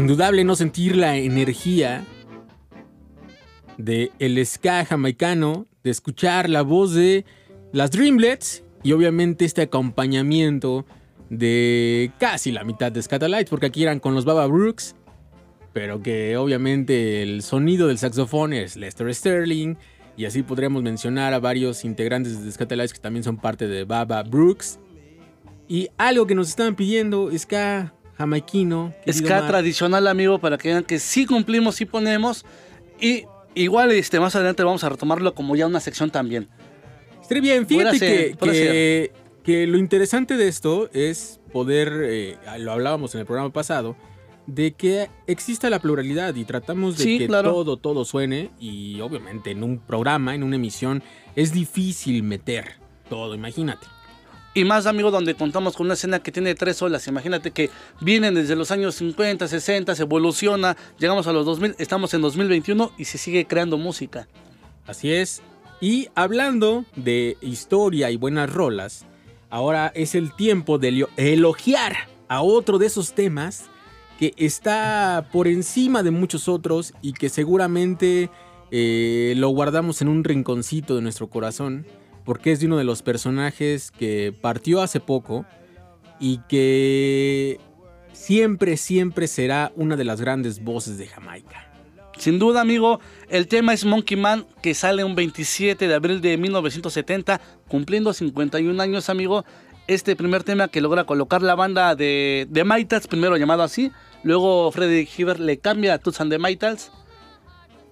Indudable no sentir la energía de el ska jamaicano, de escuchar la voz de las Dreamlets y obviamente este acompañamiento de casi la mitad de Scatalites, porque aquí eran con los Baba Brooks, pero que obviamente el sonido del saxofón es Lester Sterling, y así podríamos mencionar a varios integrantes de Scatalites que también son parte de Baba Brooks. Y algo que nos estaban pidiendo, ska jamaiquino. Ska Mar. tradicional, amigo, para que vean que sí cumplimos, sí ponemos. Y igual este, más adelante vamos a retomarlo como ya una sección también. Estaría bien, fíjate ser, que, que, que lo interesante de esto es poder, eh, lo hablábamos en el programa pasado, de que exista la pluralidad y tratamos de Sí, que claro. todo, todo suene y obviamente en un programa, en una emisión, es difícil meter todo, imagínate. Y más, amigo, donde contamos con una escena que tiene tres olas. Imagínate que vienen desde los años 50, 60, se evoluciona, llegamos a los 2000, estamos en 2021 y se sigue creando música. Así es. Y hablando de historia y buenas rolas, ahora es el tiempo de elo- elogiar a otro de esos temas que está por encima de muchos otros y que seguramente eh, lo guardamos en un rinconcito de nuestro corazón, porque es de uno de los personajes que partió hace poco y que siempre, siempre será una de las grandes voces de Jamaica. Sin duda, amigo, el tema es Monkey Man, que sale un 27 de abril de 1970, cumpliendo 51 años, amigo. este primer tema que logra colocar la banda de, de Maitals, primero llamado así, luego Freddy Hibbert le cambia a Toots and the Maitals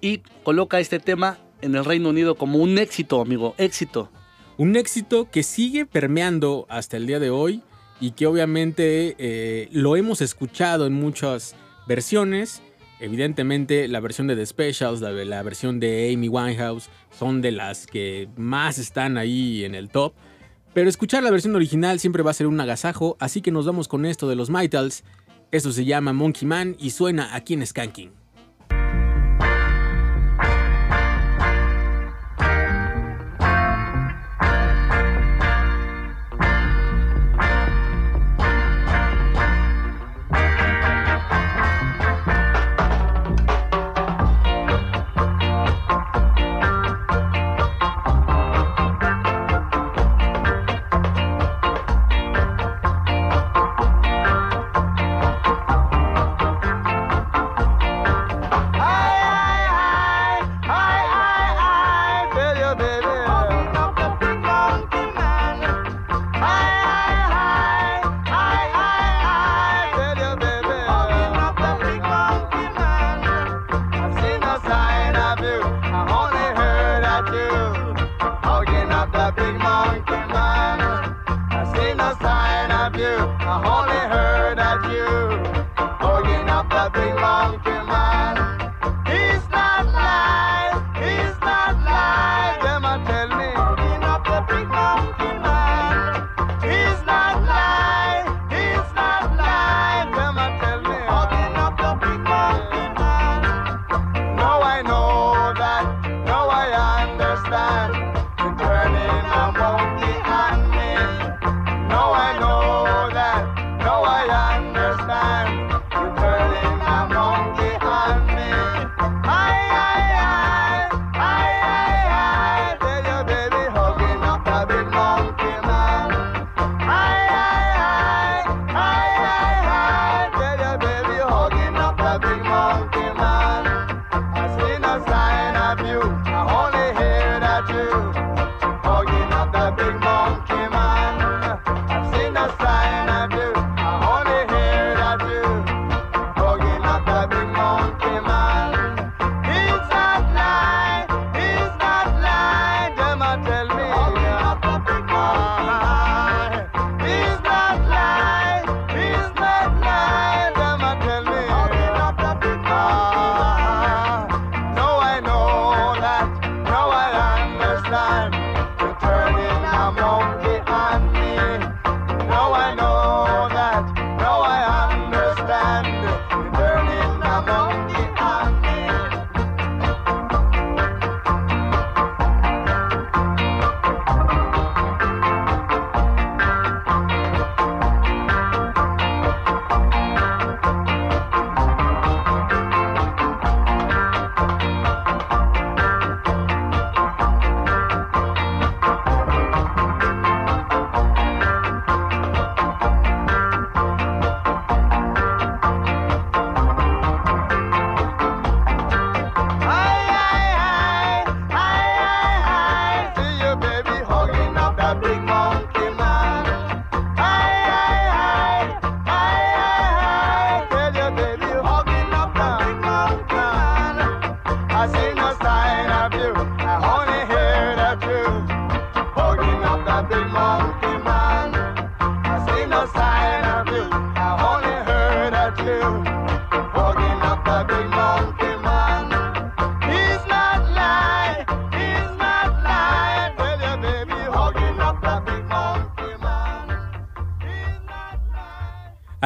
y coloca este tema en el Reino Unido como un éxito, amigo, éxito. Un éxito que sigue permeando hasta el día de hoy y que obviamente eh, lo hemos escuchado en muchas versiones. Evidentemente la versión de The Specials, la, la versión de Amy Winehouse son de las que más están ahí en el top. Pero escuchar la versión original siempre va a ser un agasajo, así que nos vamos con esto de los Mitals. Esto se llama Monkey Man y suena aquí en Skanking.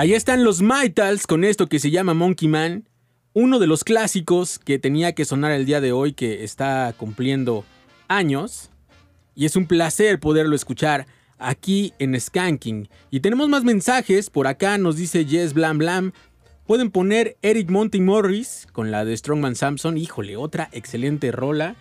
Ahí están los Mitals con esto que se llama Monkey Man, uno de los clásicos que tenía que sonar el día de hoy que está cumpliendo años. Y es un placer poderlo escuchar aquí en Skanking. Y tenemos más mensajes, por acá nos dice Jess Blam Blam. Pueden poner Eric Monty Morris con la de Strongman Samson. Híjole, otra excelente rola.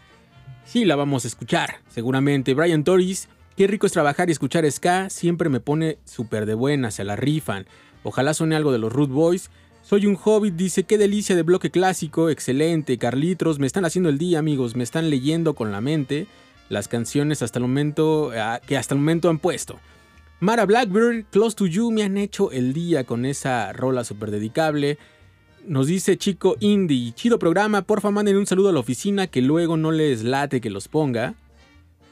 Sí, la vamos a escuchar, seguramente. Brian Torres, qué rico es trabajar y escuchar ska. Siempre me pone súper de buena, se la rifan. Ojalá suene algo de los Root Boys. Soy un hobbit, dice, qué delicia de bloque clásico, excelente. Carlitos, me están haciendo el día, amigos, me están leyendo con la mente las canciones hasta el momento ah, que hasta el momento han puesto. Mara Blackbird, Close to You, me han hecho el día con esa rola súper dedicable. Nos dice Chico Indie, chido programa, porfa manden un saludo a la oficina que luego no les late que los ponga.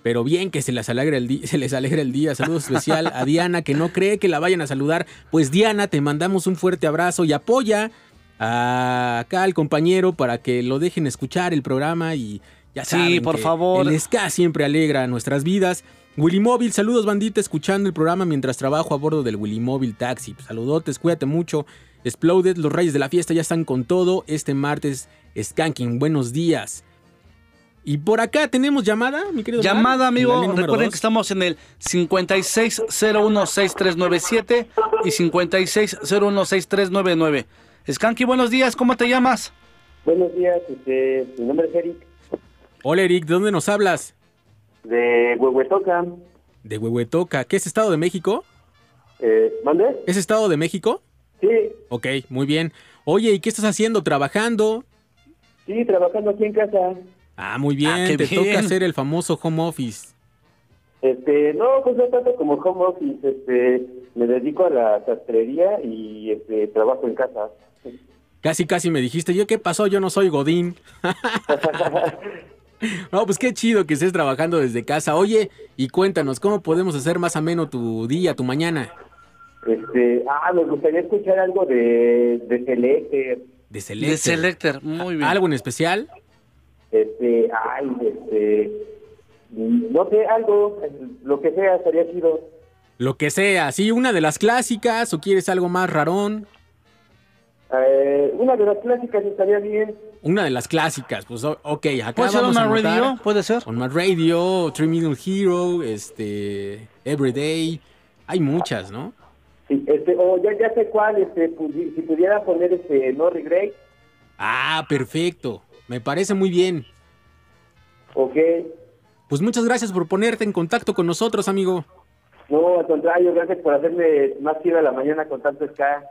Pero bien que se les alegre el, di- se les alegre el día. Saludo especial a Diana que no cree que la vayan a saludar. Pues Diana, te mandamos un fuerte abrazo y apoya a acá al compañero para que lo dejen escuchar el programa y ya Sí, saben por que favor. El ska siempre alegra nuestras vidas. Willy Móvil, saludos bandita, escuchando el programa mientras trabajo a bordo del Willy Móvil Taxi. Saludotes, cuídate mucho. Exploded, los reyes de la fiesta ya están con todo. Este martes, Skanking, buenos días. Y por acá tenemos llamada, mi querido. Llamada, La amigo. Recuerden dos. que estamos en el 56016397 y 56016399. Skanky, buenos días. ¿Cómo te llamas? Buenos días, este, mi nombre es Eric, Hola Eric, ¿de dónde nos hablas? De Huehuetoca. De Huehuetoca. ¿Qué es Estado de México? Eh, ¿Mande? ¿Es Estado de México? Sí, Ok, muy bien. Oye, ¿y qué estás haciendo? ¿Trabajando? sí, trabajando aquí en casa. Ah, muy bien. Ah, qué Te bien. toca hacer el famoso home office. Este, no, pues no tanto como home office, este, me dedico a la sastrería y este, trabajo en casa. Casi, casi me dijiste, ¿yo qué pasó? Yo no soy Godín. no, pues qué chido que estés trabajando desde casa. Oye, y cuéntanos, ¿cómo podemos hacer más ameno tu día, tu mañana? Este, ah, me gustaría escuchar algo de, de Selecter. De Selecter. De Selector. Muy bien. ¿Algo en especial? Este, ay, este, no sé, algo, lo que sea, estaría chido. Lo que sea, ¿sí? ¿Una de las clásicas o quieres algo más rarón? Eh, una de las clásicas estaría bien. Una de las clásicas, pues ok, acá ¿Puede ser a anotar radio? ¿Puede ser? On My Radio, Three Million Hero, este, Everyday, hay muchas, ¿no? Sí, este, o ya, ya sé cuál, este, si pudiera poner este, No Regret, Ah, perfecto, me parece muy bien. ok. Pues muchas gracias por ponerte en contacto con nosotros, amigo. No, al contrario, gracias por hacerme más chida la mañana con tanto ska.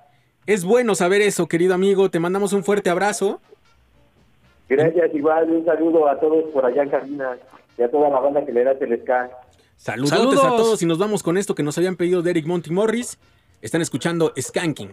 Es bueno saber eso, querido amigo, te mandamos un fuerte abrazo. Gracias, igual, un saludo a todos por allá en cabina y a toda la banda que le da el ska. Saludos, Saludos. a todos y nos vamos con esto que nos habían pedido de Eric Monty Morris. Están escuchando Skanking.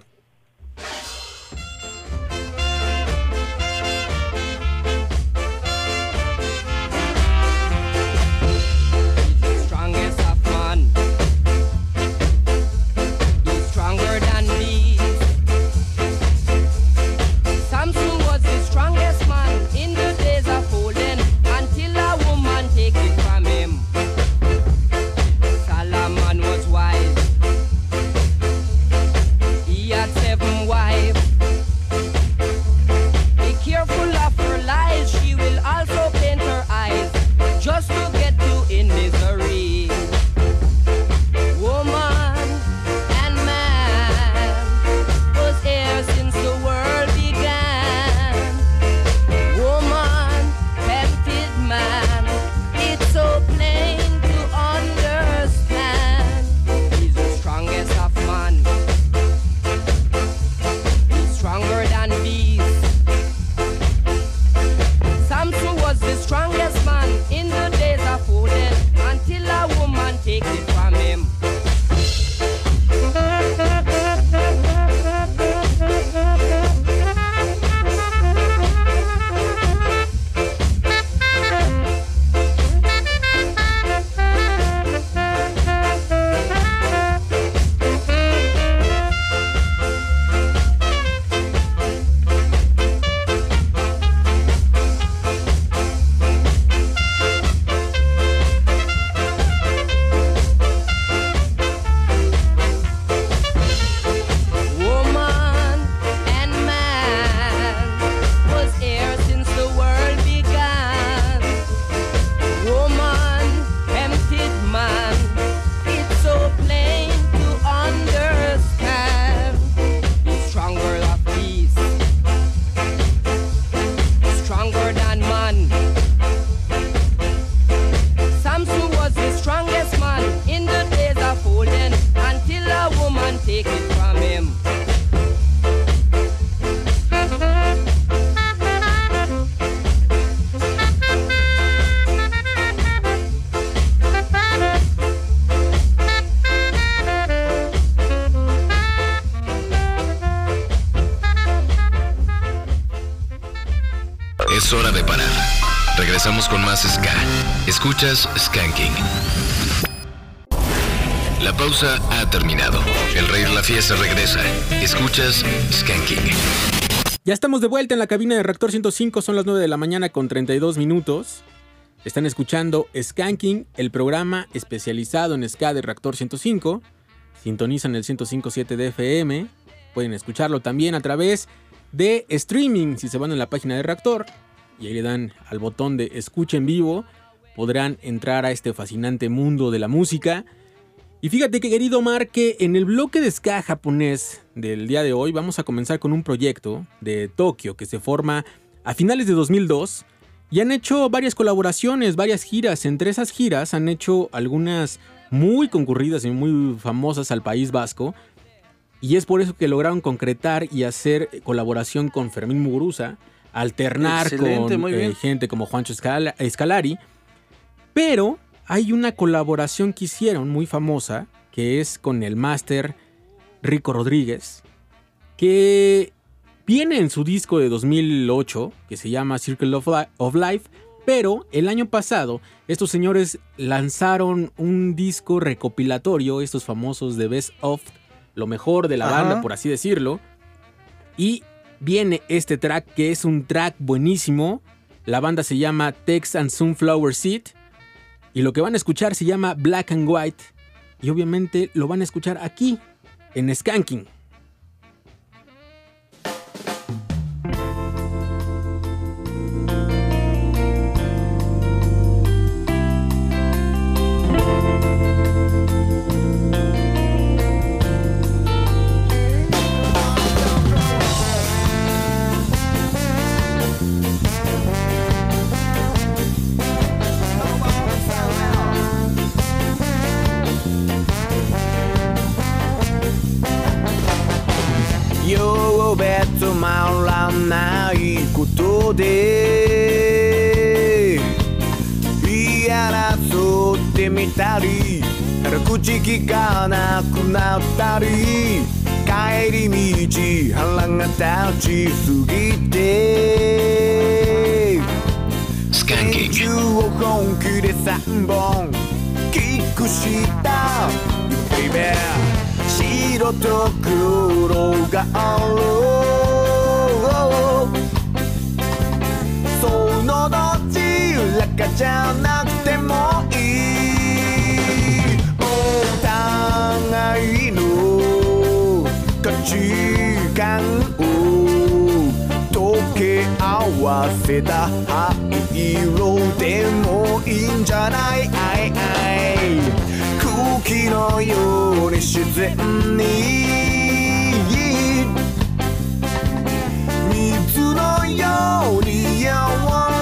Escuchas Skanking. La pausa ha terminado. El Rey de la Fiesta regresa. Escuchas Skanking. Ya estamos de vuelta en la cabina de Reactor 105, son las 9 de la mañana con 32 minutos. Están escuchando Skanking, el programa especializado en ska de Reactor 105. Sintonizan el 105.7 de FM. Pueden escucharlo también a través de streaming. Si se van a la página de Reactor y ahí le dan al botón de escucha en vivo, podrán entrar a este fascinante mundo de la música. Y fíjate que querido Omar, que en el bloque de ska japonés del día de hoy vamos a comenzar con un proyecto de Tokio que se forma a finales de 2002 y han hecho varias colaboraciones, varias giras. Entre esas giras han hecho algunas muy concurridas y muy famosas al País Vasco. Y es por eso que lograron concretar y hacer colaboración con Fermín Muguruza, alternar Excelente, con eh, gente como Juancho Escala- Escalari. Pero hay una colaboración que hicieron muy famosa, que es con el máster Rico Rodríguez, que viene en su disco de 2008, que se llama Circle of, Li- of Life, pero el año pasado estos señores lanzaron un disco recopilatorio, estos famosos de Best of, lo mejor de la Ajá. banda, por así decirlo, y viene este track que es un track buenísimo, la banda se llama Tex and Sunflower Seed, y lo que van a escuchar se llama Black and White, y obviamente lo van a escuchar aquí, en Skanking. まらないことで嫌なそうってみたり口聞かなくなったり帰り道腹が立ちすぎて拳銃を本気で3本キックした。You baby 白と黒がある。らかじゃなくてもいいお互いの価値観を溶け合わせた灰色でもいいんじゃない空気のように自然に水のように柔ら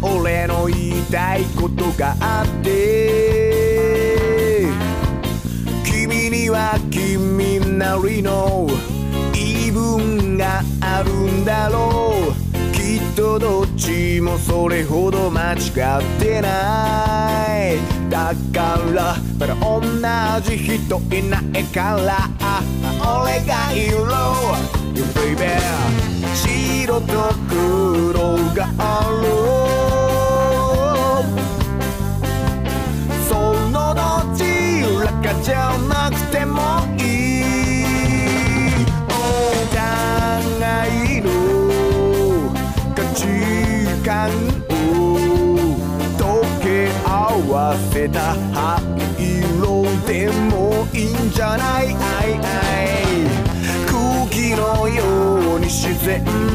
俺の言いたいことがあって君には君なりの言い分があるんだろう。きっとどっちもそれほど間違ってない。だからまだ同じ人いないから俺がいろ You baby 白と黒がある。day.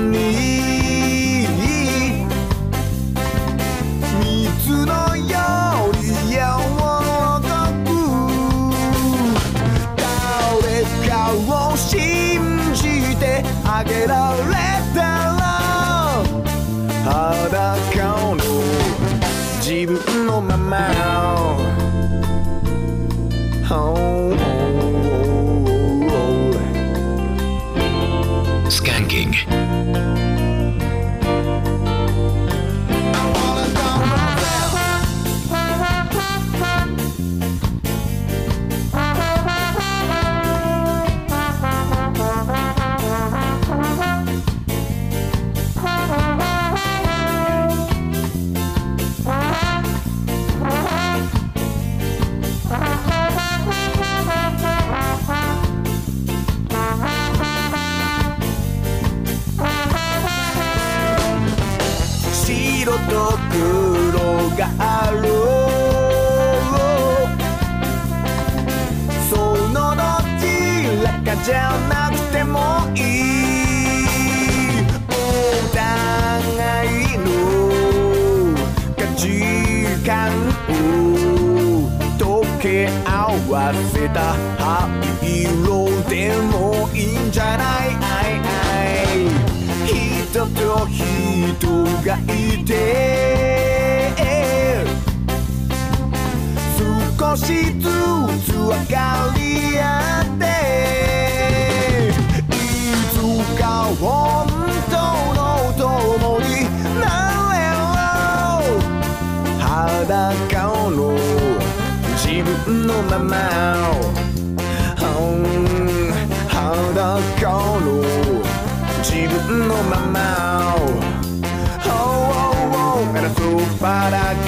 た灰色でもいいんじゃない？人と人がいて少しずつ分かり合っていつか本当の友になれろ。裸の自分のまま sitting on my mouth. Oh, oh, oh, and I feel I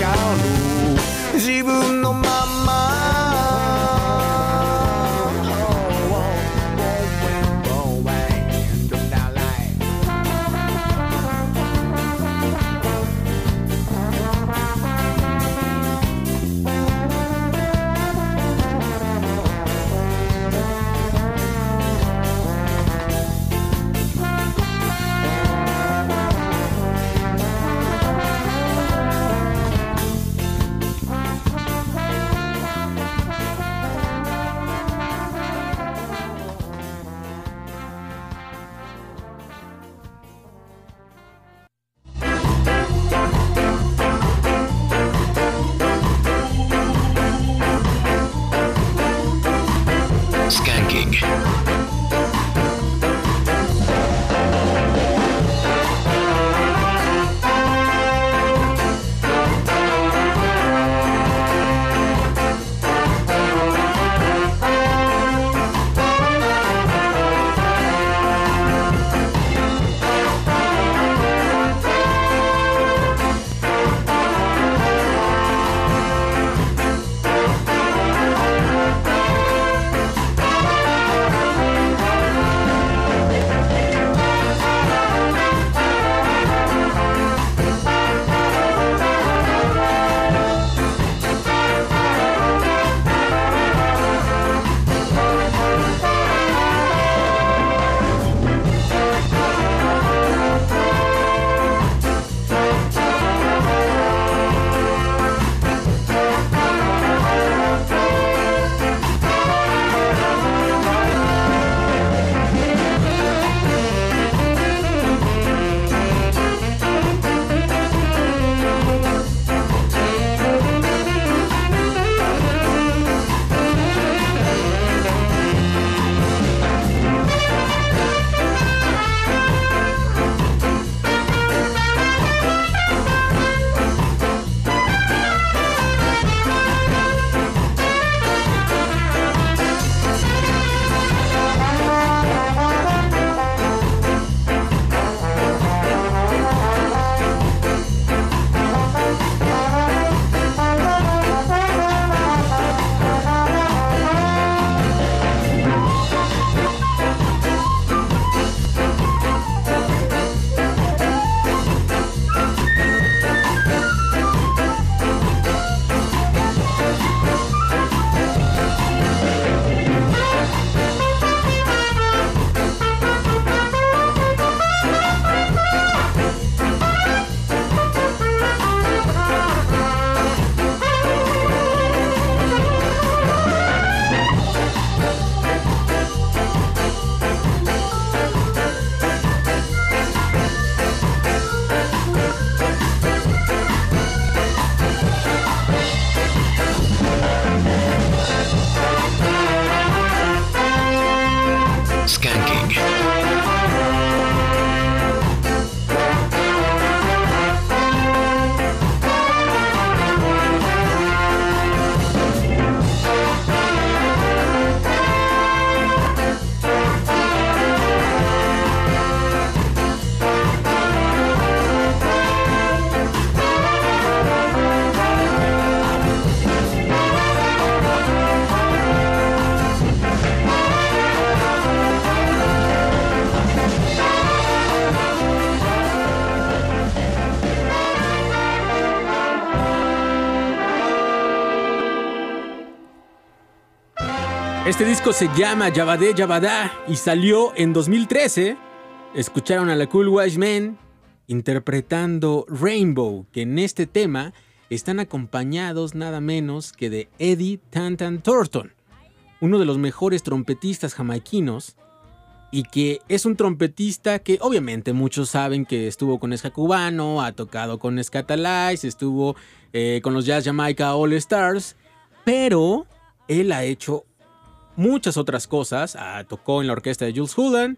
Este disco se llama Yabadé Yabadá y salió en 2013. Escucharon a la Cool Wise Men interpretando Rainbow, que en este tema están acompañados nada menos que de Eddie Tantan Thornton, uno de los mejores trompetistas jamaiquinos y que es un trompetista que obviamente muchos saben que estuvo con Esca Cubano, ha tocado con Scatalize, estuvo eh, con los Jazz Jamaica All Stars, pero él ha hecho muchas otras cosas, tocó en la orquesta de Jules Holland,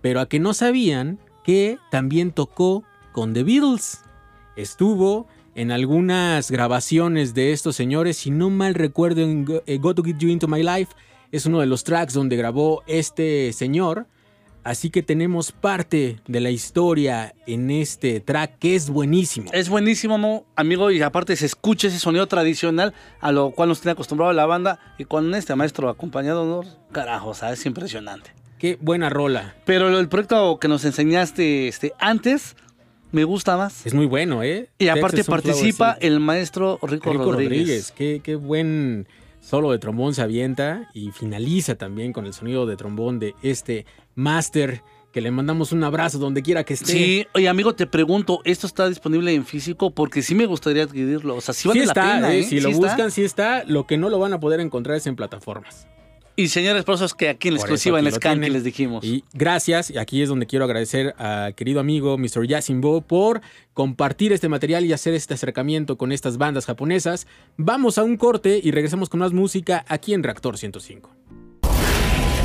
pero a que no sabían que también tocó con The Beatles. Estuvo en algunas grabaciones de estos señores, si no mal recuerdo en Go eh, Go to Get You Into My Life, es uno de los tracks donde grabó este señor. Así que tenemos parte de la historia en este track que es buenísimo. Es buenísimo, ¿no, amigo, y aparte se escucha ese sonido tradicional a lo cual nos tiene acostumbrado la banda. Y con este maestro acompañado, ¿no? carajo, o sea, es impresionante. Qué buena rola. Pero el proyecto que nos enseñaste este, antes me gusta más. Es muy bueno, ¿eh? Y aparte Texas Sunflower participa el maestro Rico, Rico Rodríguez. Rodríguez. Qué, qué buen solo de trombón se avienta y finaliza también con el sonido de trombón de este máster que le mandamos un abrazo donde quiera que esté. Sí, oye amigo, te pregunto, ¿esto está disponible en físico? Porque sí me gustaría adquirirlo. O sea, sí vale Sí la está, pena, eh, ¿eh? si Sí lo está. buscan, sí está. Lo que no lo van a poder encontrar es en plataformas. Y señores, es que aquí en la exclusiva en Scan que les dijimos. Y gracias, y aquí es donde quiero agradecer a querido amigo Mr. Yasimbo por compartir este material y hacer este acercamiento con estas bandas japonesas. Vamos a un corte y regresamos con más música aquí en Reactor 105.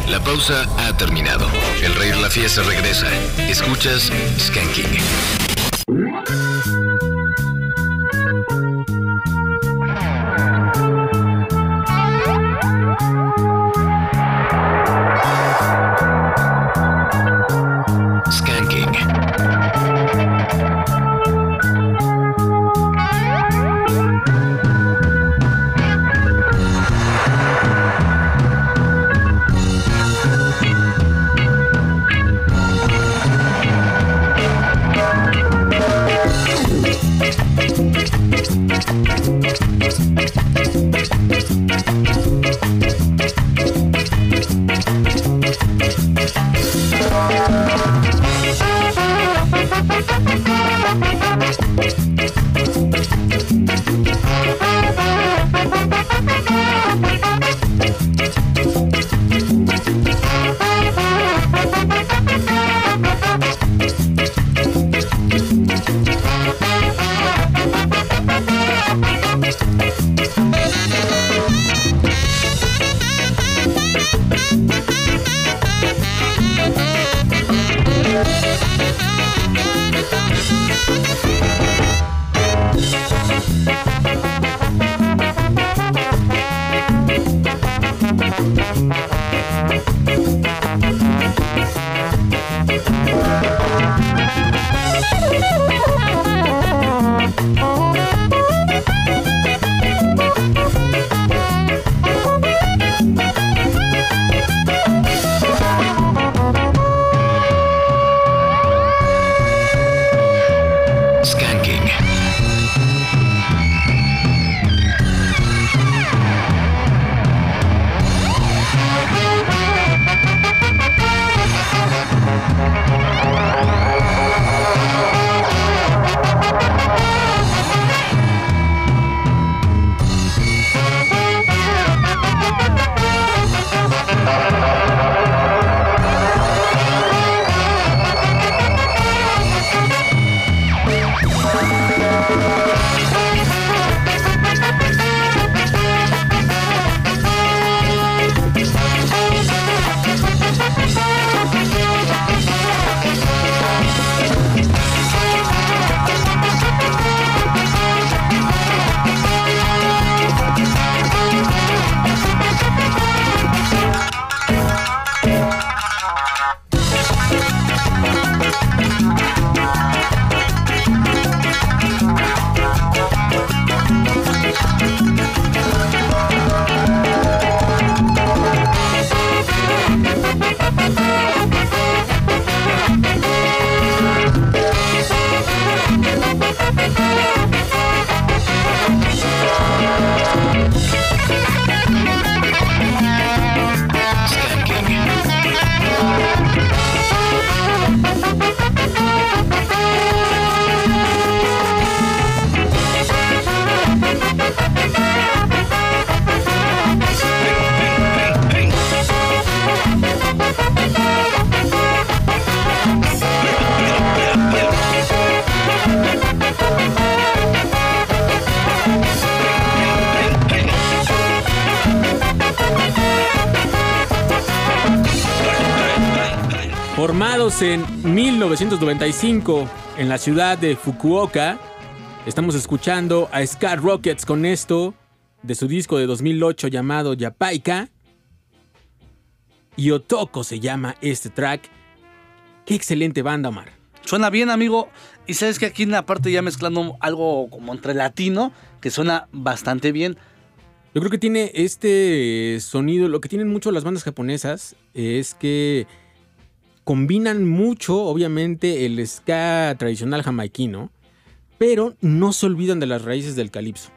La pausa ha terminado. El rey de la fiesta regresa. Escuchas. Skanking. Skanking. 1995 en la ciudad de Fukuoka, estamos escuchando a Scar Rockets con esto de su disco de 2008 llamado Yapaika. Y Otoko se llama este track. Qué excelente banda, Omar. Suena bien, amigo. Y sabes que aquí en la parte ya mezclando algo como entre latino, que suena bastante bien. Yo creo que tiene este sonido, lo que tienen mucho las bandas japonesas es que combinan mucho, obviamente, el ska tradicional jamaiquino, pero no se olvidan de las raíces del calipso.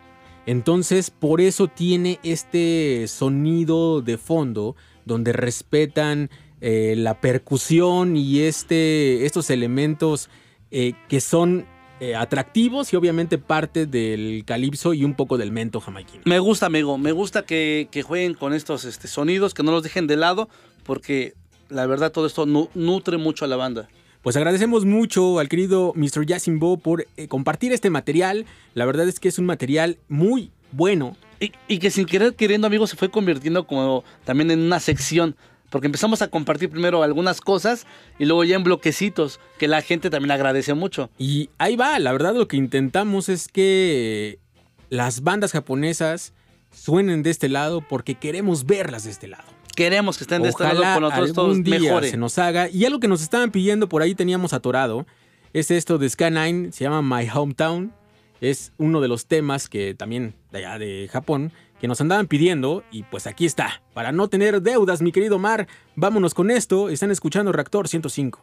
Entonces, por eso tiene este sonido de fondo donde respetan eh, la percusión y este, estos elementos eh, que son eh, atractivos y obviamente parte del calipso y un poco del mento jamaiquino. Me gusta, amigo. Me gusta que, jueguen con estos este, sonidos, que no los dejen de lado, porque la verdad todo esto nu- nutre mucho a la banda. Pues agradecemos mucho al querido Mr. Yasimbo por eh, compartir este material. La verdad es que es un material muy bueno. Y, y que sin querer queriendo, amigo, se fue convirtiendo como también en una sección. Porque empezamos a compartir primero algunas cosas y luego ya en bloquecitos, que la gente también agradece mucho. Y ahí va, la verdad lo que intentamos es que las bandas japonesas suenen de este lado porque queremos verlas de este lado. Queremos que estén de este lado con nosotros todos día mejore. se nos haga. Y algo que nos estaban pidiendo por ahí teníamos atorado es esto de Sky9, se llama My Hometown. Es uno de los temas que también de allá de Japón que nos andaban pidiendo y pues aquí está. Para no tener deudas, mi querido Mar, vámonos con esto. Están escuchando Reactor 105.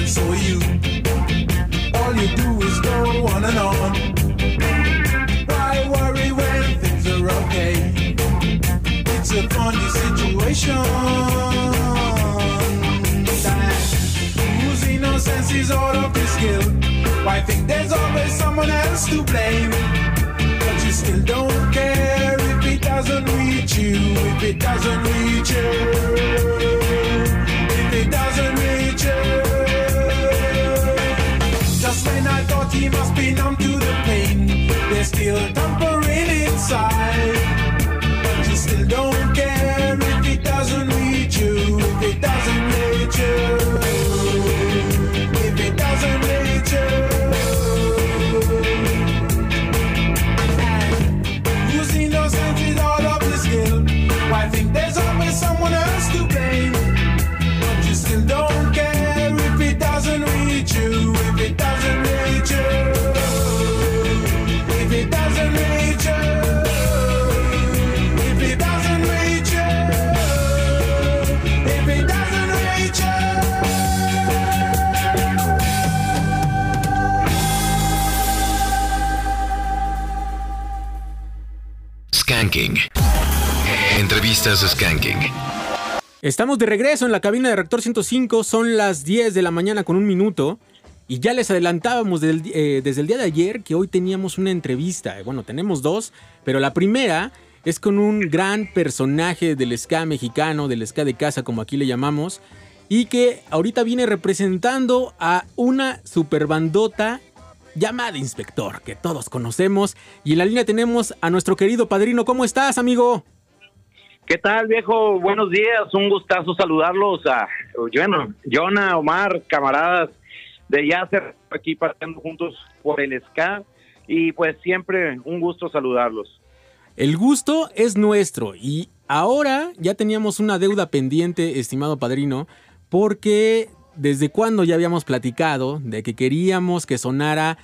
And so you. All you do is go on and on. Why worry when things are okay? It's a funny situation. Whose innocence is all of this guilt? Why think there's always someone else to blame? But you still don't care if it doesn't reach you, if it doesn't reach you if it doesn't reach you. Just when I thought he must be numb to the pain, there's still tampering inside. But you still don't care if it doesn't reach you, if it doesn't reach you, Skanking. Estamos de regreso en la cabina de Reactor 105, son las 10 de la mañana con un minuto. Y ya les adelantábamos del- eh, desde el día de ayer que hoy teníamos una entrevista. Eh, Bueno, tenemos dos, pero la primera es con un gran personaje del ska mexicano, del ska de casa, como aquí le llamamos, y que ahorita viene representando a una superbandota llamada Inspector, que todos conocemos. Y en la línea tenemos a nuestro querido padrino. ¿Cómo estás, amigo? ¿Qué tal, viejo? Buenos días, un gustazo saludarlos a, bueno, Jonah, Omar, camaradas de Yasser, aquí paseando juntos por el SK y pues siempre un gusto saludarlos. El gusto es nuestro y ahora ya teníamos una deuda pendiente, estimado padrino, porque desde cuando ya habíamos platicado de que queríamos que sonara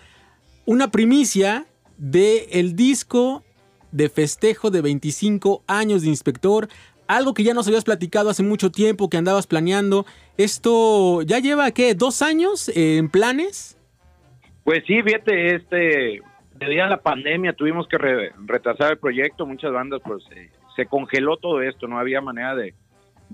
una primicia de el disco de festejo de 25 años de inspector, algo que ya nos habías platicado hace mucho tiempo, que andabas planeando. Esto ya lleva, ¿qué? ¿Dos años en planes? Pues sí, fíjate, este, debido a la pandemia tuvimos que re- retrasar el proyecto, muchas bandas pues eh, se congeló todo esto, no había manera de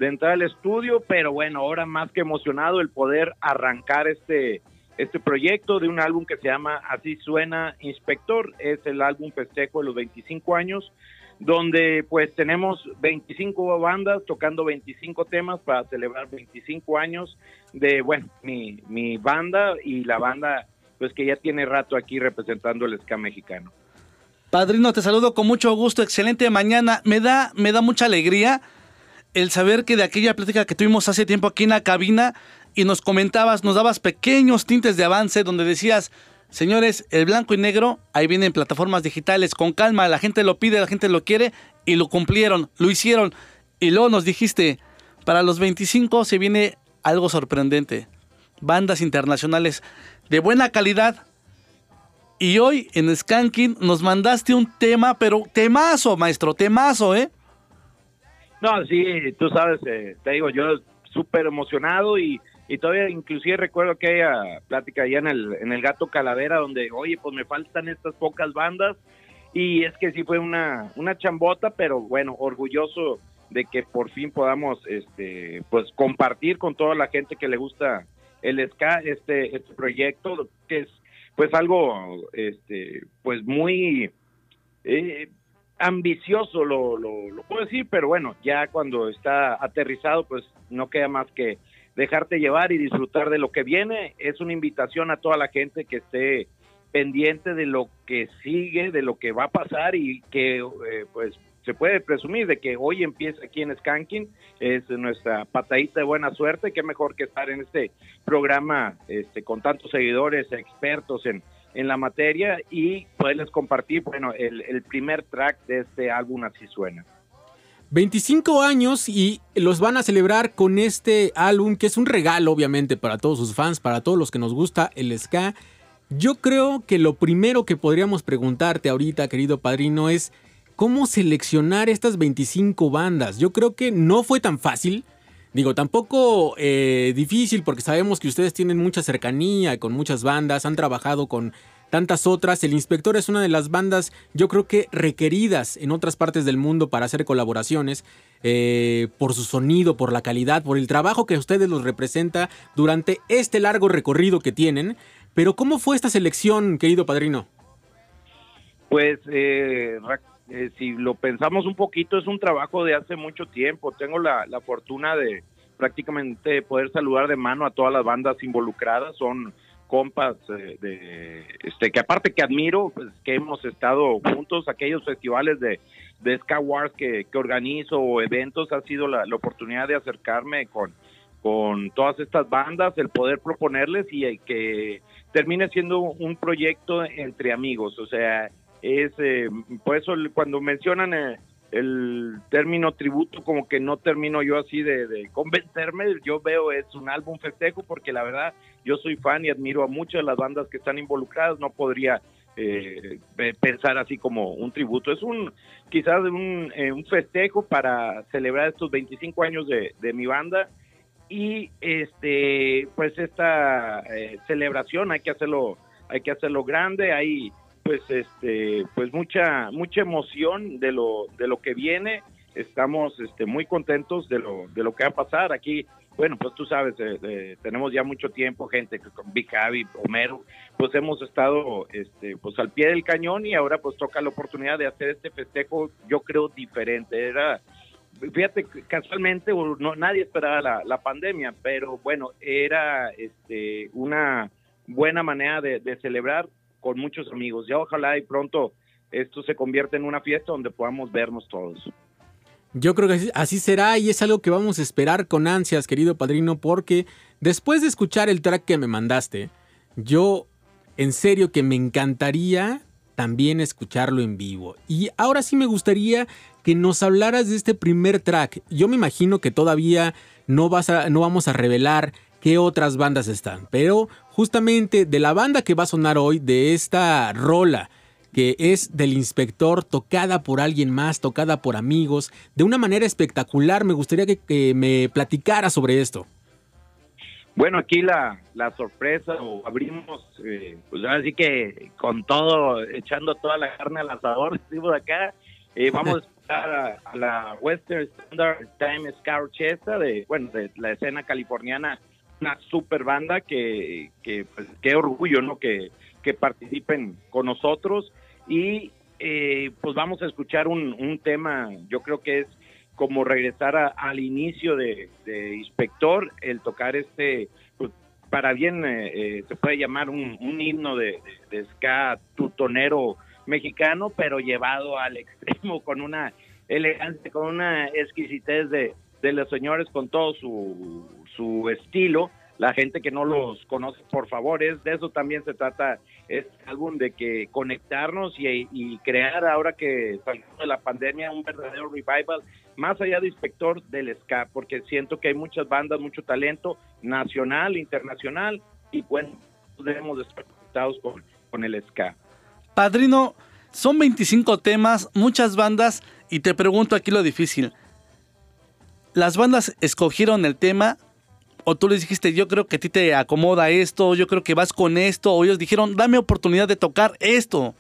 entrar al estudio, pero bueno, ahora más que emocionado el poder arrancar este este proyecto de un álbum que se llama Así Suena Inspector. Es el álbum festejo de los 25 años, donde pues tenemos 25 bandas tocando 25 temas para celebrar 25 años de, bueno, mi, mi banda y la banda pues que ya tiene rato aquí representando el ska mexicano. Padrino, te saludo con mucho gusto, excelente mañana. Me da, me da mucha alegría el saber que de aquella plática que tuvimos hace tiempo aquí en la cabina y nos comentabas, nos dabas pequeños tintes de avance donde decías, señores, el blanco y negro, ahí vienen plataformas digitales, con calma, la gente lo pide, la gente lo quiere y lo cumplieron, lo hicieron. Y luego nos dijiste, para los 25 se viene algo sorprendente, bandas internacionales de buena calidad. Y hoy en Skanking nos mandaste un tema, pero temazo, maestro, temazo, ¿eh? No, sí, tú sabes, eh, te digo, yo súper emocionado y, y todavía inclusive recuerdo que aquella plática allá en el, en el Gato Calavera donde, oye, pues me faltan estas pocas bandas y es que sí fue una, una chambota, pero bueno, orgulloso de que por fin podamos este pues compartir con toda la gente que le gusta el ska este este proyecto que es pues algo este pues muy eh, ambicioso lo, lo puedo decir pero bueno ya cuando está aterrizado pues no queda más que dejarte llevar y disfrutar de lo que viene. Es una invitación a toda la gente que esté pendiente de lo que sigue de lo que va a pasar y que eh, pues se puede presumir de que hoy empieza aquí en Skanking, es nuestra patadita de buena suerte, qué mejor que estar en este programa este, con tantos seguidores, expertos en, en la materia y poderles compartir, bueno, el, el primer track de este álbum Así Suena. 25 años y los van a celebrar con este álbum que es un regalo obviamente para todos sus fans, para todos los que nos gusta el ska. Yo creo que lo primero que podríamos preguntarte ahorita, querido padrino, es cómo seleccionar estas 25 bandas. Yo creo que no fue tan fácil. Digo, tampoco eh, difícil porque sabemos que ustedes tienen mucha cercanía con muchas bandas, han trabajado con tantas otras. El Inspector es una de las bandas, yo creo que requeridas en otras partes del mundo para hacer colaboraciones, eh, por su sonido, por la calidad, por el trabajo que a ustedes los representa durante este largo recorrido que tienen. Pero ¿cómo fue esta selección, querido padrino? Pues eh, eh, si lo pensamos un poquito, es un trabajo de hace mucho tiempo. Tengo la, la fortuna de prácticamente poder saludar de mano a todas las bandas involucradas. Son compas eh, de este que aparte que admiro, pues que hemos estado juntos, aquellos festivales de, de Ska Wars que, que organizo o eventos, ha sido la, la oportunidad de acercarme con, con todas estas bandas, el poder proponerles y el que termine siendo un proyecto entre amigos, o sea, es eh, por eso cuando mencionan eh, el término tributo como que no termino yo así de, convencerme, yo veo es un álbum festejo porque la verdad yo soy fan y admiro a muchas de las bandas que están involucradas, no podría eh, pe- pensar así como un tributo, es un quizás un, eh, festejo para celebrar estos 25 años de, de mi banda. Y este pues esta eh, celebración hay que hacerlo hay que hacerlo grande. Hay pues este pues mucha mucha emoción de lo de lo que viene. Estamos este muy contentos de lo de lo que va a pasar aquí. Bueno pues tú sabes eh, eh, tenemos ya mucho tiempo gente con Big Javi Homero pues hemos estado este pues al pie del cañón y ahora pues toca la oportunidad de hacer este festejo yo creo diferente. Era fíjate casualmente no nadie esperaba la, la pandemia pero bueno era este una buena manera de, de celebrar con muchos amigos ya ojalá y pronto esto se convierta en una fiesta donde podamos vernos todos Yo creo que así, será y es algo que vamos a esperar con ansias, querido padrino, porque después de escuchar el track que me mandaste, yo en serio que me encantaría también escucharlo en vivo. Y ahora sí me gustaría que nos hablaras de este primer track. Yo me imagino que todavía no, vas a, no vamos a revelar qué otras bandas están, pero justamente de la banda que va a sonar hoy, de esta rola, que es del inspector, tocada por alguien más, tocada por amigos, de una manera espectacular. Me gustaría que, me platicara sobre esto. Bueno, aquí la, la sorpresa, abrimos, eh, pues así que con todo, echando toda la carne al asador, decimos acá, eh, vamos a, a la Western Standard Time Ska Orchestra, de, bueno, de la escena californiana una super banda que, que pues, qué orgullo, ¿no? Que, que participen con nosotros y eh, pues vamos a escuchar un, un tema, yo creo que es como regresar a- al inicio de, de Inspector, el tocar este, pues, para bien eh, eh, se puede llamar un, un himno de, de, ska tutonero mexicano, pero llevado al extremo con una elegancia, con una exquisitez de, de los señores, con todo su, su estilo. La gente que no los conoce, por favor, es de eso también se trata este álbum, de que conectarnos y, crear ahora que salimos de la pandemia un verdadero revival, más allá de Inspector del ska, porque siento que hay muchas bandas, mucho talento nacional, internacional, y bueno, debemos de estar conectados con, con el ska. Padrino, son 25 temas, muchas bandas, y te pregunto aquí lo difícil. ¿Las bandas escogieron el tema? ¿O tú les dijiste, yo creo que a ti te acomoda esto, yo creo que vas con esto? ¿O ellos dijeron, dame oportunidad de tocar esto?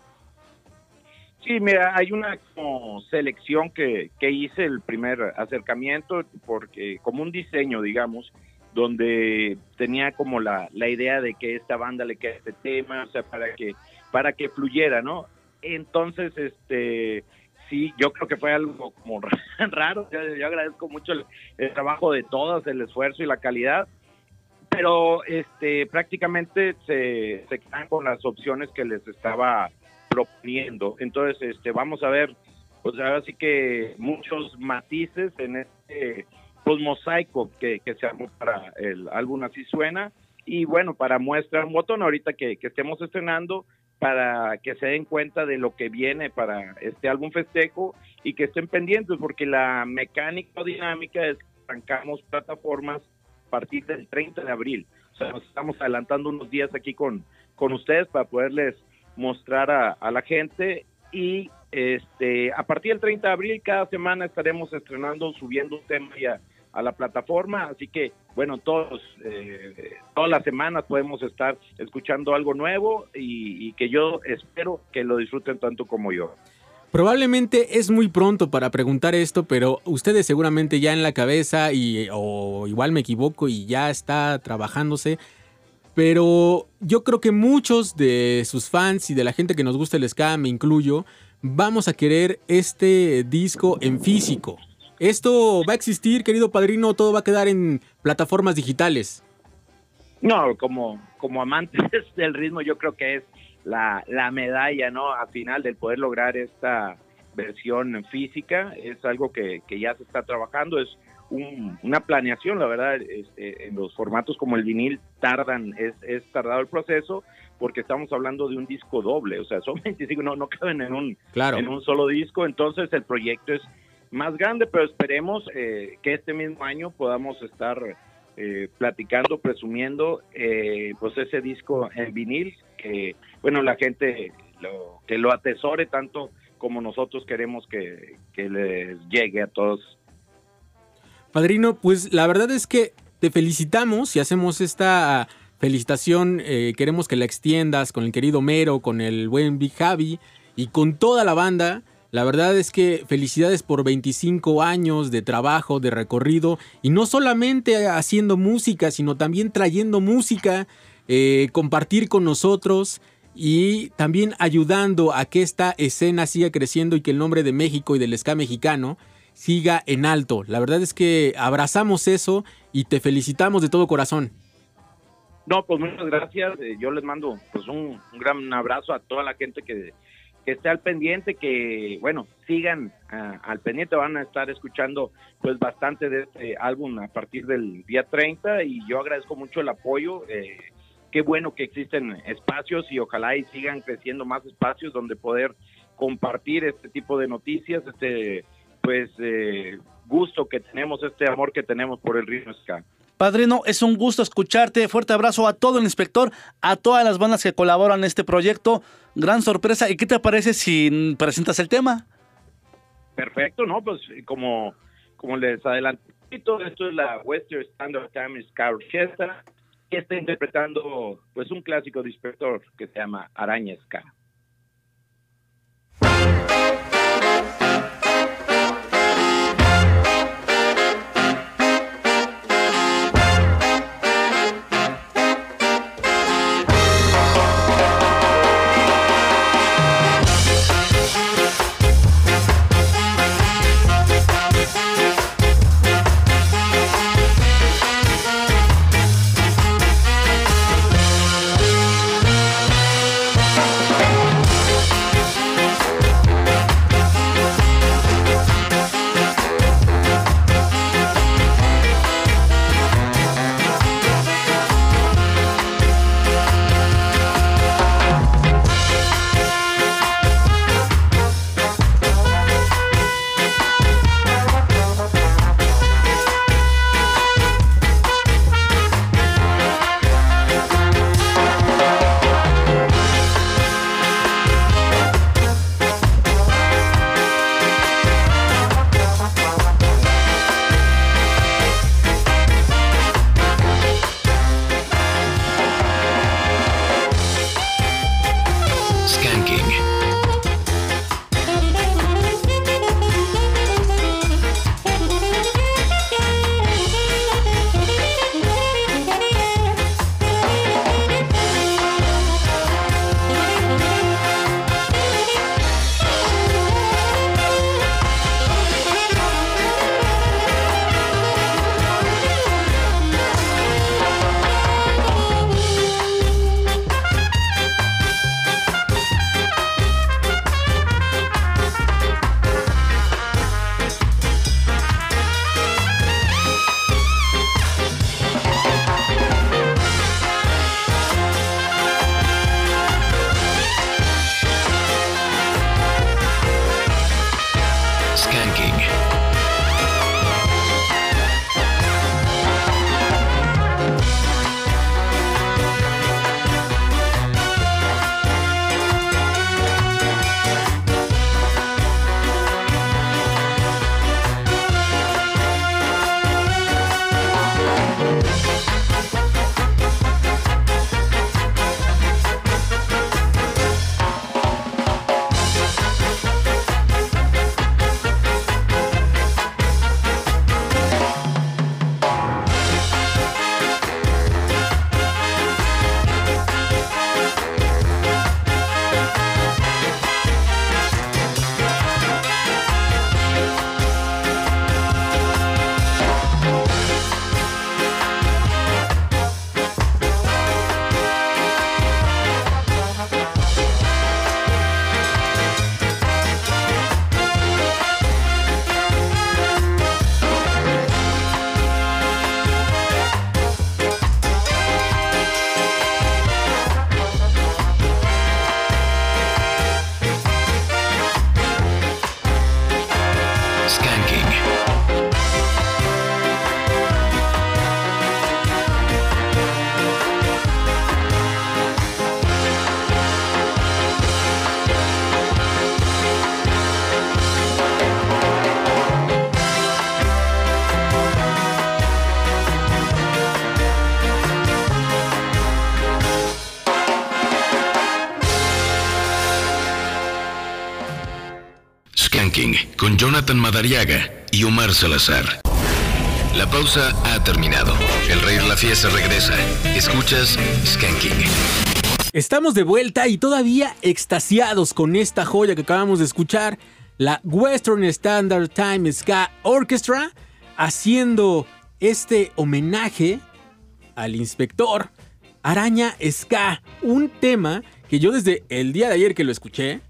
Sí, mira, hay una como selección que, que hice el primer acercamiento, porque como un diseño, digamos, donde tenía como la, la idea de que esta banda le queda este tema, o sea, para que, para que fluyera, ¿no? Entonces, este, sí, yo creo que fue algo como raro, yo, yo agradezco mucho el, el trabajo de todas, el esfuerzo y la calidad, pero este prácticamente se, se quedan con las opciones que les estaba proponiendo. Entonces, este vamos a ver, pues ahora sí que muchos matices en este pues, mosaico que, que se armó para el álbum Así Suena. Y bueno, para muestra un botón ahorita que, que estemos estrenando, para que se den cuenta de lo que viene para este álbum festejo y que estén pendientes, porque la mecánica dinámica es que arrancamos plataformas a partir del 30 de abril. O sea, nos estamos adelantando unos días aquí con, con ustedes para poderles mostrar a, a la gente y este a partir del 30 de abril cada semana estaremos estrenando, subiendo un tema ya a la plataforma, así que bueno, todos eh, todas las semanas podemos estar escuchando algo nuevo y, y que yo espero que lo disfruten tanto como yo. Probablemente es muy pronto para preguntar esto, pero ustedes seguramente ya en la cabeza y o igual me equivoco y ya está trabajándose. Pero yo creo que muchos de sus fans y de la gente que nos gusta el ska, me incluyo, vamos a querer este disco en físico. Esto va a existir, querido padrino, todo va a quedar en plataformas digitales. No, como, como amantes del ritmo, yo creo que es la, la medalla, ¿no? Al final del poder lograr esta versión física, es algo que, que ya se está trabajando, es un- una planeación, la verdad, este, en los formatos como el vinil tardan, es, es tardado el proceso, porque estamos hablando de un disco doble, o sea, son 25, no, no caben en un, Claro. en un solo disco, entonces el proyecto es más grande, pero esperemos eh, que este mismo año podamos estar eh, platicando, presumiendo, eh, pues ese disco en vinil, que bueno, la gente lo, que lo atesore tanto como nosotros queremos que, que les llegue a todos. Padrino, pues la verdad es que te felicitamos y hacemos esta felicitación. eh, queremos que la extiendas con el querido Mero, con el buen Big Javi y con toda la banda. La verdad es que felicidades por 25 años de trabajo, de recorrido y no solamente haciendo música, sino también trayendo música, eh, compartir con nosotros y también ayudando a que esta escena siga creciendo y que el nombre de México y del ska mexicano siga en alto. La verdad es que abrazamos eso y te felicitamos de todo corazón. No, pues muchas gracias. Eh, yo les mando pues un, un gran abrazo a toda la gente que, que esté al pendiente, que bueno, sigan ah, al pendiente, van a estar escuchando pues bastante de este álbum a partir del día 30 y yo agradezco mucho el apoyo. eh, qué bueno que existen espacios y ojalá y sigan creciendo más espacios donde poder compartir este tipo de noticias, este pues eh, gusto que tenemos, este amor que tenemos por el ritmo ska. Padrino, es un gusto escucharte. Fuerte abrazo a todo el inspector, a todas las bandas que colaboran en este proyecto. Gran sorpresa. ¿Y qué te parece si presentas el tema? Perfecto, ¿no? Pues como, como les adelanté, esto es la Western Standard Time Ska Orchestra y está interpretando pues un clásico de inspector que se llama Araña Ska. Y Omar Salazar. La pausa ha terminado. El Rey de la Fiesta regresa. Escuchas Skanking. Estamos de vuelta y todavía extasiados con esta joya que acabamos de escuchar, la Western Standard Time Ska Orchestra, haciendo este homenaje al inspector Araña Ska, un tema que yo desde el día de ayer que lo escuché,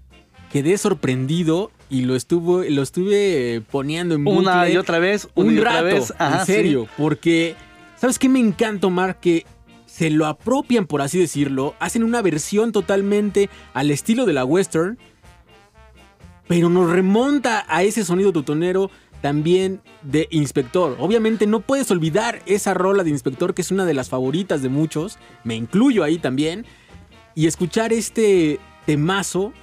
quedé sorprendido y lo estuvo, lo estuve poniendo en Una y otra vez, una un y otra rato, vez. Ajá, en serio, sí. porque ¿sabes qué me encanta, Omar? Que se lo apropian, por así decirlo, hacen una versión totalmente al estilo de la western, pero nos remonta a ese sonido tutonero también de Inspector. Obviamente no puedes olvidar esa rola de Inspector que es una de las favoritas de muchos, me incluyo ahí también, y escuchar este temazo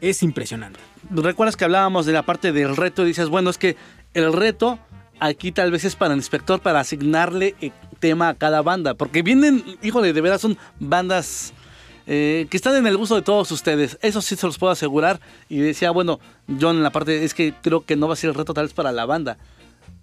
es impresionante. ¿Recuerdas que hablábamos de la parte del reto? Y dices, bueno, es que el reto aquí tal vez es para el inspector para asignarle eh, tema a cada banda. Porque vienen, híjole, de verdad son bandas eh, que están en el gusto de todos ustedes. Eso sí se los puedo asegurar. Y decía, bueno, John en la parte, es que creo que no va a ser el reto tal vez para la banda.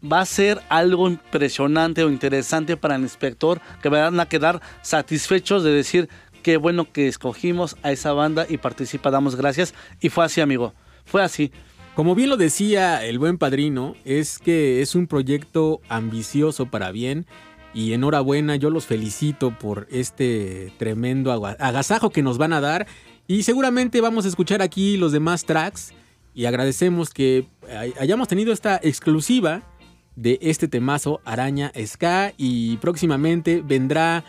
Va a ser algo impresionante o interesante para el inspector que van a quedar satisfechos de decir qué bueno que escogimos a esa banda y participa, damos gracias. Y fue así, amigo. Fue así. Como bien lo decía el buen padrino, es que es un proyecto ambicioso para bien y enhorabuena, yo los felicito por este tremendo agasajo que nos van a dar y seguramente vamos a escuchar aquí los demás tracks y agradecemos que hay- hayamos tenido esta exclusiva de este temazo Araña Ska y próximamente vendrá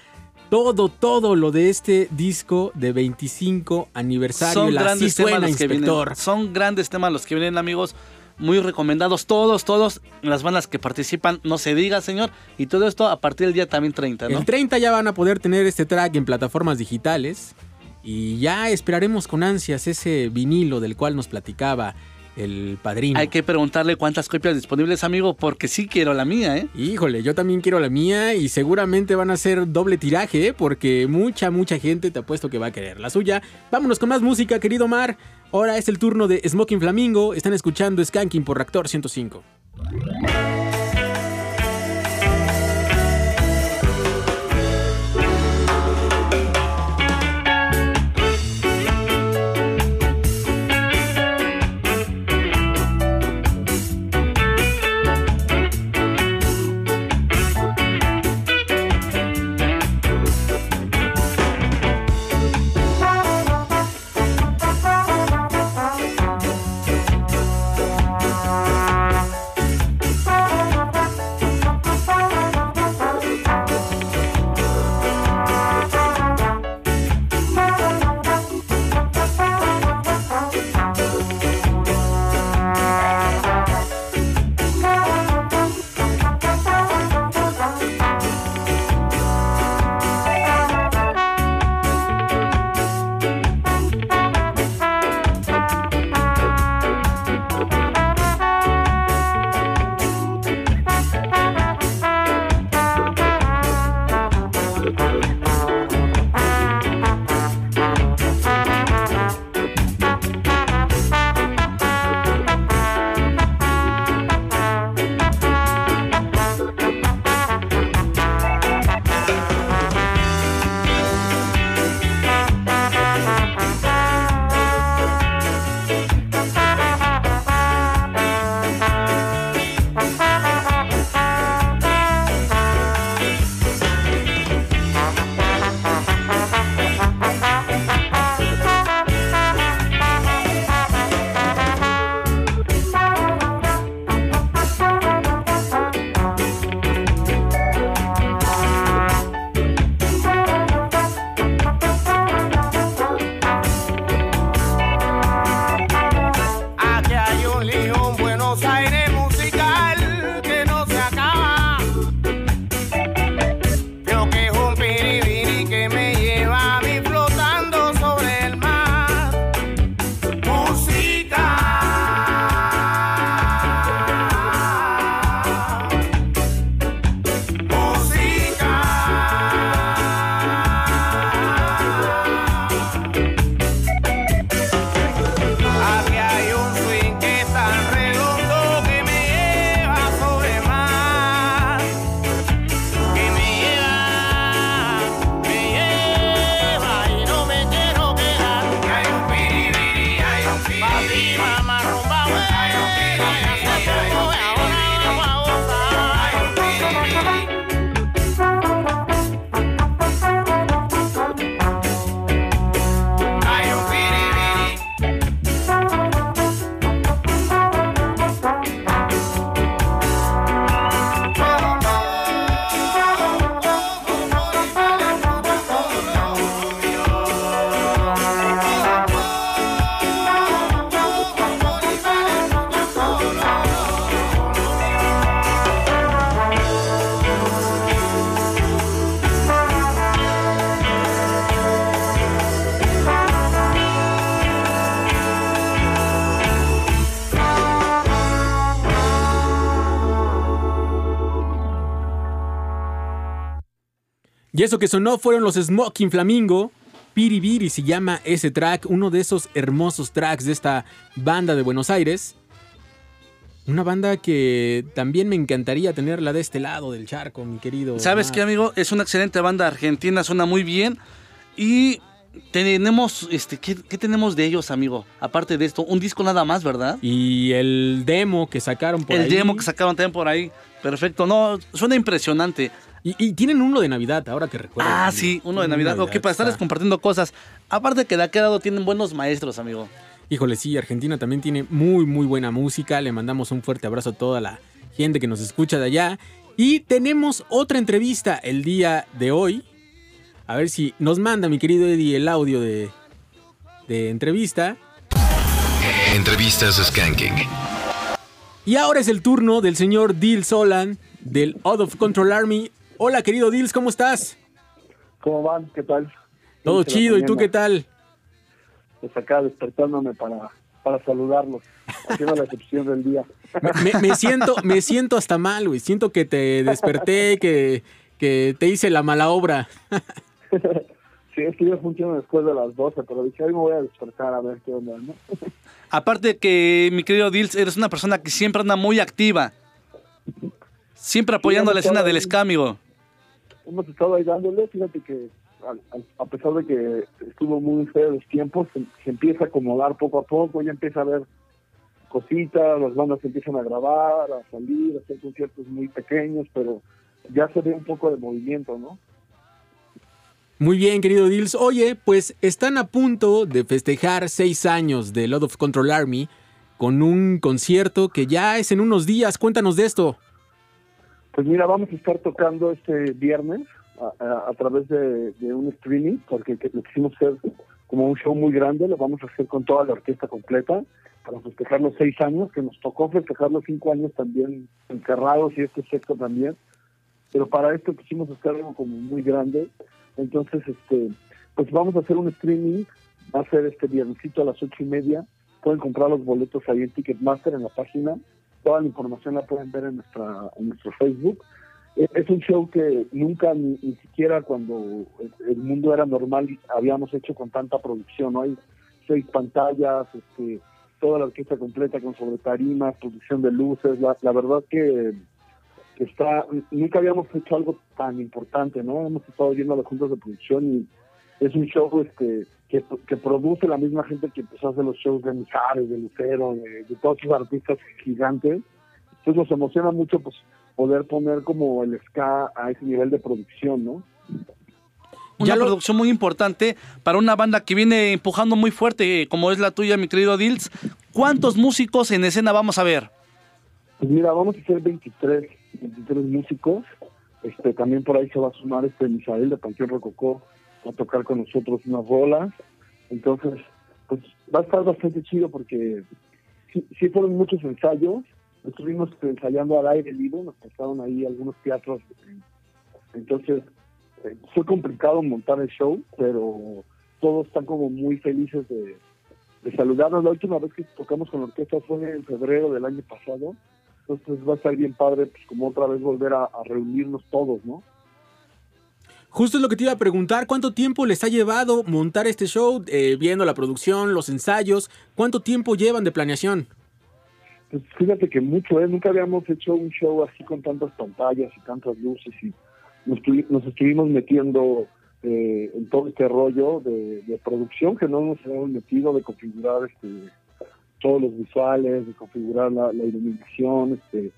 todo, todo lo de este disco de 25 aniversario. Son Así grandes temas los que vienen. Son grandes temas los que vienen, amigos. Muy recomendados. Todos, todos. Las bandas que participan, no se diga, señor. Y todo esto a partir del día también 30, ¿no? El 30 ya van a poder tener este track en plataformas digitales y ya esperaremos con ansias ese vinilo del cual nos platicaba el padrino. Hay que preguntarle cuántas copias disponibles, amigo, porque sí quiero la mía, ¿eh? Híjole, yo también quiero la mía y seguramente van a ser doble tiraje, ¿eh? porque mucha, mucha gente te apuesto que va a querer la suya. Vámonos con más música, querido Mar. Ahora es el turno de Smoking Flamingo. Están escuchando Skanking por Reactor 105. Y eso que sonó fueron los Smoking Flamingo. Piribiri se llama ese track, uno de esos hermosos tracks de esta banda de Buenos Aires. Una banda que también me encantaría tenerla de este lado del charco, mi querido. ¿Sabes qué, amigo? Es una excelente banda argentina, suena muy bien. Y tenemos, este, ¿qué, qué tenemos de ellos, amigo? Aparte de esto, un disco nada más, ¿verdad? Y el demo que sacaron por El ahí. demo que sacaron también por ahí. Perfecto, no, suena impresionante. Y, y tienen uno de Navidad, ahora que recuerdo. Ah, sí, uno de Navidad. Ok, para estarles compartiendo cosas. Aparte que de aquel lado tienen buenos maestros, amigo. Híjole, sí, Argentina también tiene muy, muy buena música. Le mandamos un fuerte abrazo a toda la gente que nos escucha de allá. Y tenemos otra entrevista el día de hoy. A ver si nos manda mi querido Eddie el audio de, de entrevista. Entrevistas Skanking. Y ahora es el turno del señor Dil Solan del Out of Control Army. Hola, querido Dils, ¿cómo estás? ¿Cómo van? ¿Qué tal? Todo chido, ¿y tú qué tal? Pues acá despertándome para, para saludarlos, haciendo la excepción del día. Me, me siento, me siento hasta mal, güey. Siento que te desperté, que, que te hice la mala obra. Sí, es que yo funciono después de las 12, pero dije, hoy me voy a despertar a ver qué onda, ¿no? Aparte de que, mi querido Dils, eres una persona que siempre anda muy activa. Siempre apoyando la escena del ska, amigo. Hemos estado ahí dándole, fíjate que al- a pesar de que estuvo muy feo los tiempos, se, se empieza a acomodar poco a poco, ya empieza a haber cositas, las bandas empiezan a grabar, a salir, a hacer conciertos muy pequeños, pero ya se ve un poco de movimiento, ¿no? Muy bien, querido Dils. Oye, pues están a punto de festejar seis años de Lot of Control Army con un concierto que ya es en unos días. Cuéntanos de esto. Pues mira, vamos a estar tocando este viernes a, través de, un streaming, porque que- lo quisimos hacer como un show muy grande, lo vamos a hacer con toda la orquesta completa para festejar los seis años, que nos tocó festejar los cinco años también encerrados y este sexto también, pero para esto quisimos hacer algo como muy grande, entonces este pues vamos a hacer un streaming, va a ser este viernesito a las ocho y media, pueden comprar los boletos ahí en Ticketmaster en la página, toda la información la pueden ver en nuestra en nuestro Facebook. Eh, Es un show que nunca ni, ni siquiera cuando el- mundo era normal habíamos hecho con tanta producción. Hay seis pantallas, este, toda la orquesta completa con sobre tarimas, producción de luces, la, verdad que, que está, nunca habíamos hecho algo tan importante, ¿no? Hemos estado viendo las juntas de producción y es un show este que, que produce la misma gente que empezó a hacer los shows de Mijares, de Lucero, de, de todos esos artistas gigantes. Entonces nos emociona mucho pues poder poner como el ska a ese nivel de producción, ¿no? Una producción muy importante para una banda que viene empujando muy fuerte, como es la tuya, mi querido Dils. ¿Cuántos músicos en escena vamos a ver? Pues mira, vamos a hacer 23, 23 músicos. Este, también por ahí se va a sumar este Misael de Panteón Rococó a tocar con nosotros unas rolas. Entonces, pues va a estar bastante chido porque sí, sí fueron muchos ensayos. Estuvimos ensayando al aire libre, nos pasaron ahí algunos teatros. Entonces, eh, fue complicado montar el show, pero todos están como muy felices de, saludarnos. La última vez que tocamos con la orquesta fue en febrero del año pasado. Entonces va a estar bien padre, pues como otra vez volver a reunirnos todos, ¿no? Justo es lo que te iba a preguntar. ¿Cuánto tiempo les ha llevado montar este show? Eh, viendo la producción, los ensayos. ¿Cuánto tiempo llevan de planeación? Pues fíjate que mucho, ¿eh? Nunca habíamos hecho un show así con tantas pantallas y tantas luces y nos, nos estuvimos metiendo eh, en todo este rollo de, de producción que no nos habíamos metido, de configurar este todos los visuales, de configurar la, la iluminación, este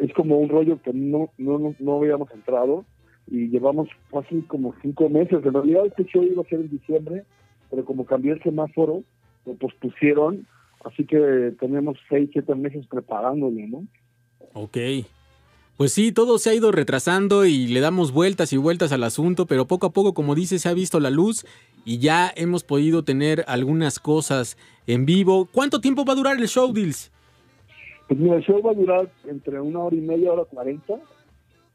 es como un rollo que no, no, no habíamos entrado y llevamos casi como cinco meses. En realidad este show iba a ser en diciembre, pero como cambió el semáforo, lo pospusieron, así que tenemos seis, siete meses preparándolo, ¿no? Ok. Pues sí, todo se ha ido retrasando y le damos vueltas y vueltas al asunto, pero poco a poco, como dices, se ha visto la luz y ya hemos podido tener algunas cosas en vivo. ¿Cuánto tiempo va a durar el show, Dils? Pues mira, el show va a durar entre una hora y media, hora cuarenta.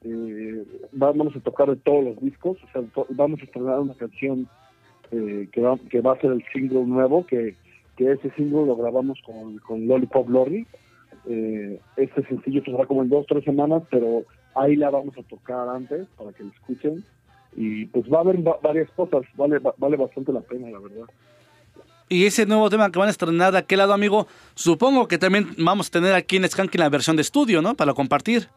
Eh, vamos a tocar de todos los discos, o sea, vamos a estrenar una canción eh, que, va, que va a ser el single nuevo, que, que ese single lo grabamos con, con Lollipop Lorry. Eh, este sencillo será como en dos, tres semanas, pero ahí la vamos a tocar antes para que lo escuchen. y pues va a haber va- varias cosas, vale, va- vale bastante la pena, la verdad. Y ese nuevo tema que van a estrenar de aquel lado, amigo, supongo que también vamos a tener aquí en Skanking la versión de estudio, ¿no? Para compartir.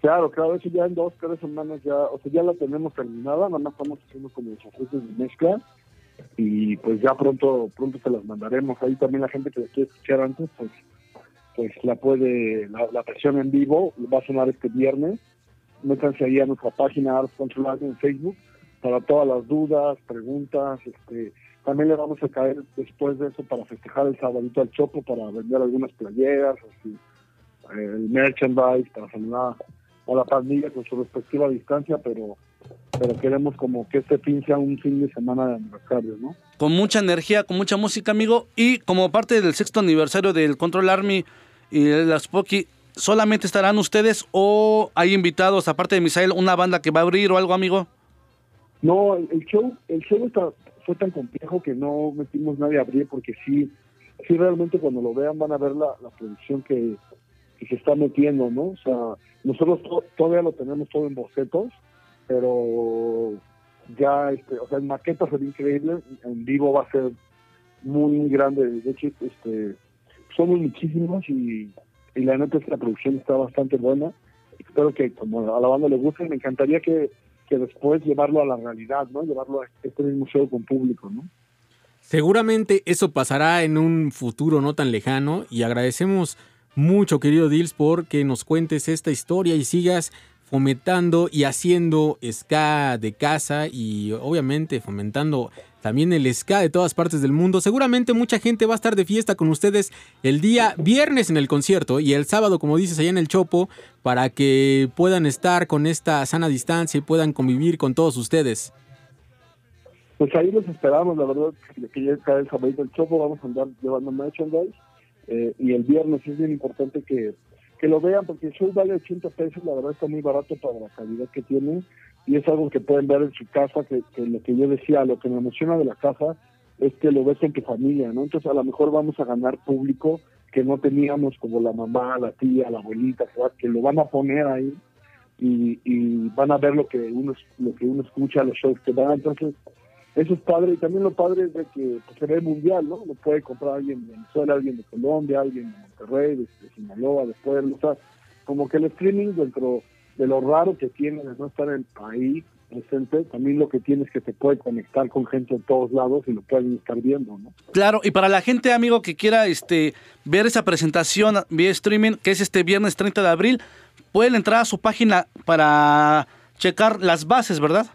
Claro, claro, eso ya en dos, tres semanas ya, o sea, ya la tenemos terminada, nada más estamos haciendo como los ajustes de mezcla y pues ya pronto, pronto se las mandaremos. Ahí también la gente que la quiere escuchar antes, pues, pues la puede, la, la versión en vivo va a sonar este viernes. Métanse ahí a nuestra página Arts Control en Facebook para todas las dudas, preguntas, este, también le vamos a caer después de eso para festejar el sabadito al Chopo, para vender algunas playeras, así, el merchandise, para saludar a la pandilla con su respectiva distancia, pero pero queremos como que este fin sea un fin de semana de aniversario, ¿no? Con mucha energía, con mucha música, amigo. Y como parte del sexto aniversario del Control Army y de las Poki, ¿solamente estarán ustedes o hay invitados, aparte de Misael, una banda que va a abrir o algo, amigo? No, el, el show, el show está- fue tan complejo que no metimos nadie a abrir porque sí, sí realmente cuando lo vean van a ver la, la producción que, que se está metiendo, ¿no? O sea, nosotros to- todavía lo tenemos todo en bocetos, pero ya, este, o sea, en maqueta sería increíble, en vivo va a ser muy grande, de hecho, este, somos muchísimos y, y la neta es que la producción está bastante buena. Espero que como a la banda le guste, me encantaría que, que después llevarlo a la realidad, ¿no? Llevarlo a este mismo show con público, ¿no? Seguramente eso pasará en un futuro no tan lejano y agradecemos mucho, querido Dils, por que nos cuentes esta historia y sigas fomentando y haciendo ska de casa y obviamente fomentando también el ska de todas partes del mundo. Seguramente mucha gente va a estar de fiesta con ustedes el día viernes en el concierto y el sábado, como dices, allá en el Chopo, para que puedan estar con esta sana distancia y puedan convivir con todos ustedes. Pues ahí los esperamos, la verdad, que ya cae el sábado del chopo, vamos a andar llevando merchandise. Eh, y el viernes es bien importante que, que lo vean, porque el show vale 80 pesos, la verdad está muy barato para la calidad que tiene. Y es algo que pueden ver en su casa, que, que lo que yo decía, lo que me emociona de la casa es que lo ves con tu familia, ¿no? Entonces a lo mejor vamos a ganar público que no teníamos, como la mamá, la tía, la abuelita, que lo van a poner ahí y, y van a ver lo que uno lo que uno escucha, los shows que dan. Entonces, eso es padre. Y también lo padre es de que pues, se ve mundial, ¿no? Lo puede comprar alguien de Venezuela, alguien de Colombia, alguien de Monterrey, de, de Sinaloa, de Puebla. O sea, como que el streaming dentro de lo raro que tiene de no estar en el país presente, también lo que tiene es que te puede conectar con gente de todos lados y lo pueden estar viendo, ¿no? Claro, y para la gente, amigo, que quiera este, ver esa presentación vía streaming, que es este viernes 30 de abril, pueden entrar a su página para checar las bases, ¿verdad?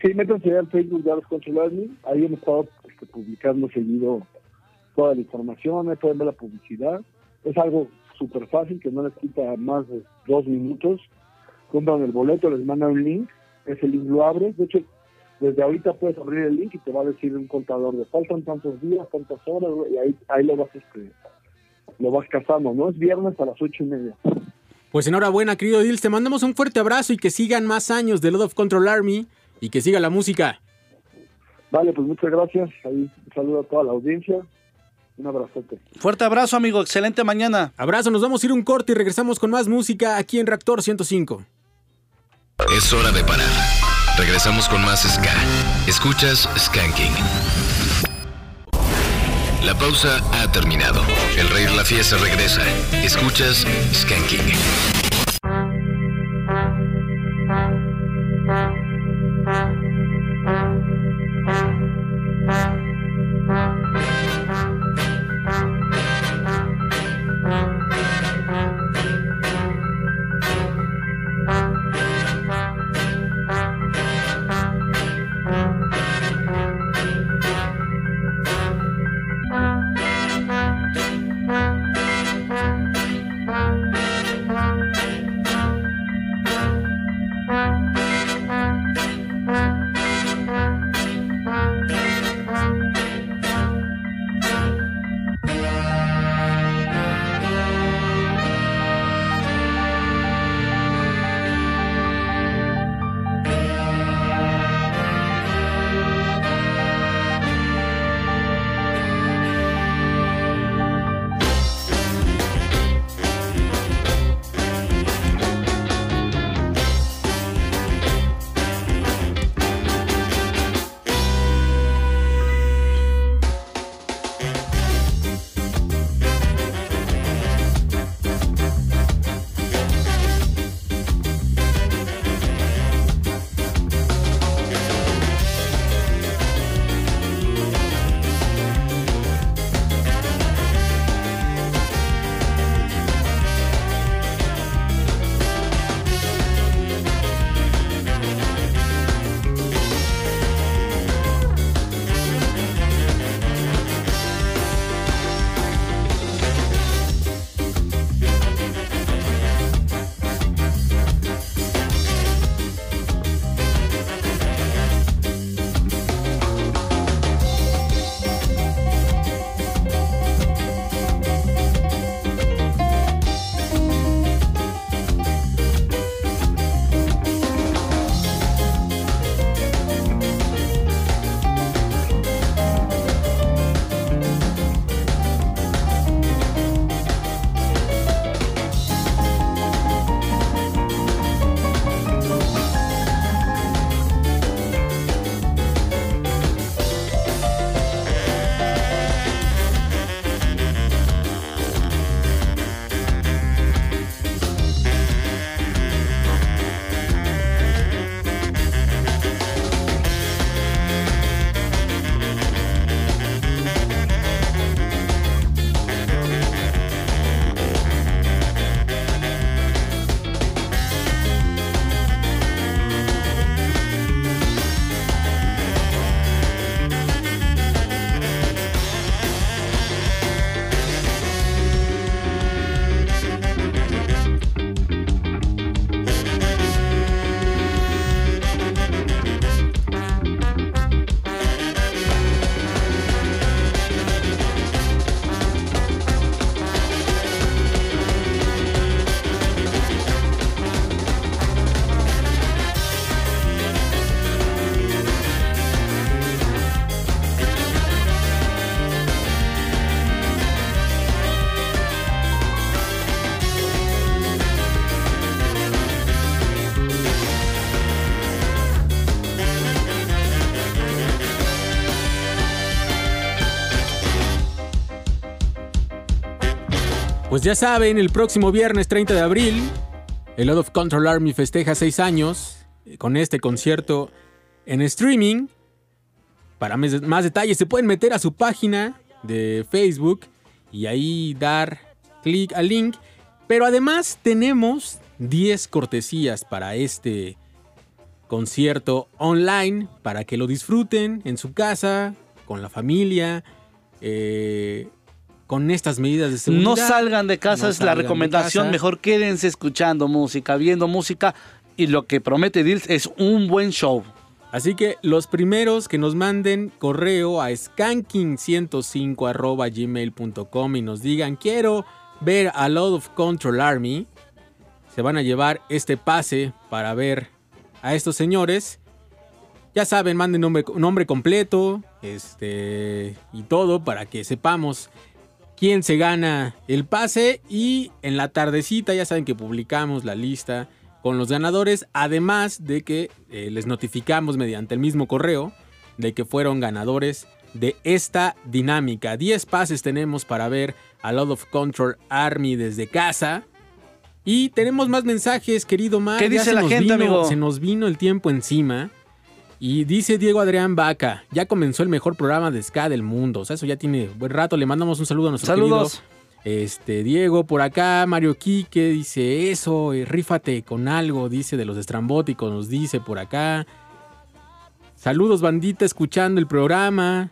Sí, métanse al Facebook de los Consularmi. Ahí hemos estado este, publicando seguido toda la información, ahí pueden ver la publicidad. Es algo súper fácil que no les quita más de dos minutos. Compran el boleto, les mandan un link, ese link lo abres. De hecho, desde ahorita puedes abrir el link y te va a decir un contador de faltan tantos días, tantas horas, y ahí, ahí lo vas este, lo vas cazando, ¿no? Es viernes a las ocho y media. Pues enhorabuena, querido Dils. Te mandamos un fuerte abrazo y que sigan más años de Lord of Control Army y que siga la música. Vale, pues muchas gracias. Ahí un saludo a toda la audiencia. Un abrazote. Fuerte abrazo, amigo. Excelente mañana. Abrazo, nos vamos a ir un corte y regresamos con más música aquí en Reactor 105. Es hora de parar. Regresamos con más Ska. Escuchas Skanking. La pausa ha terminado. El rey de la fiesta regresa. Escuchas Skanking. Pues ya saben, el próximo viernes 30 de abril, el Out of Control Army festeja seis años eh, con este concierto en streaming. Para más detalles se pueden meter a su página de Facebook y ahí dar clic al link. Pero además tenemos 10 cortesías para este concierto online para que lo disfruten en su casa, con la familia, eh, con estas medidas de seguridad. No salgan de casa, No es la recomendación. Mejor quédense escuchando música, viendo música. Y lo que promete Dils es un buen show. Así que los primeros que nos manden correo a skanking105.gmail.com y nos digan quiero ver a Lot of Control Army, se van a llevar este pase para ver a estos señores. Ya saben, manden nombre, nombre completo este, y todo para que sepamos quién se gana el pase. Y en la tardecita ya saben que publicamos la lista con los ganadores, además de que eh, les notificamos mediante el mismo correo de que fueron ganadores de esta dinámica. 10 pases tenemos para ver a Lot of Control Army desde casa. Y tenemos más mensajes, querido Mar. ¿Qué Ya dice se la nos gente, vino- amigo? Se nos vino el tiempo encima. Y dice Diego Adrián Vaca, ya comenzó el mejor programa de ska del mundo. O sea, eso ya tiene buen rato. Le mandamos un saludo a nuestro Saludos. querido este, Diego por acá, Mario Quique dice eso, eh, rífate con algo, dice de los estrambóticos, nos dice por acá. Saludos bandita escuchando el programa.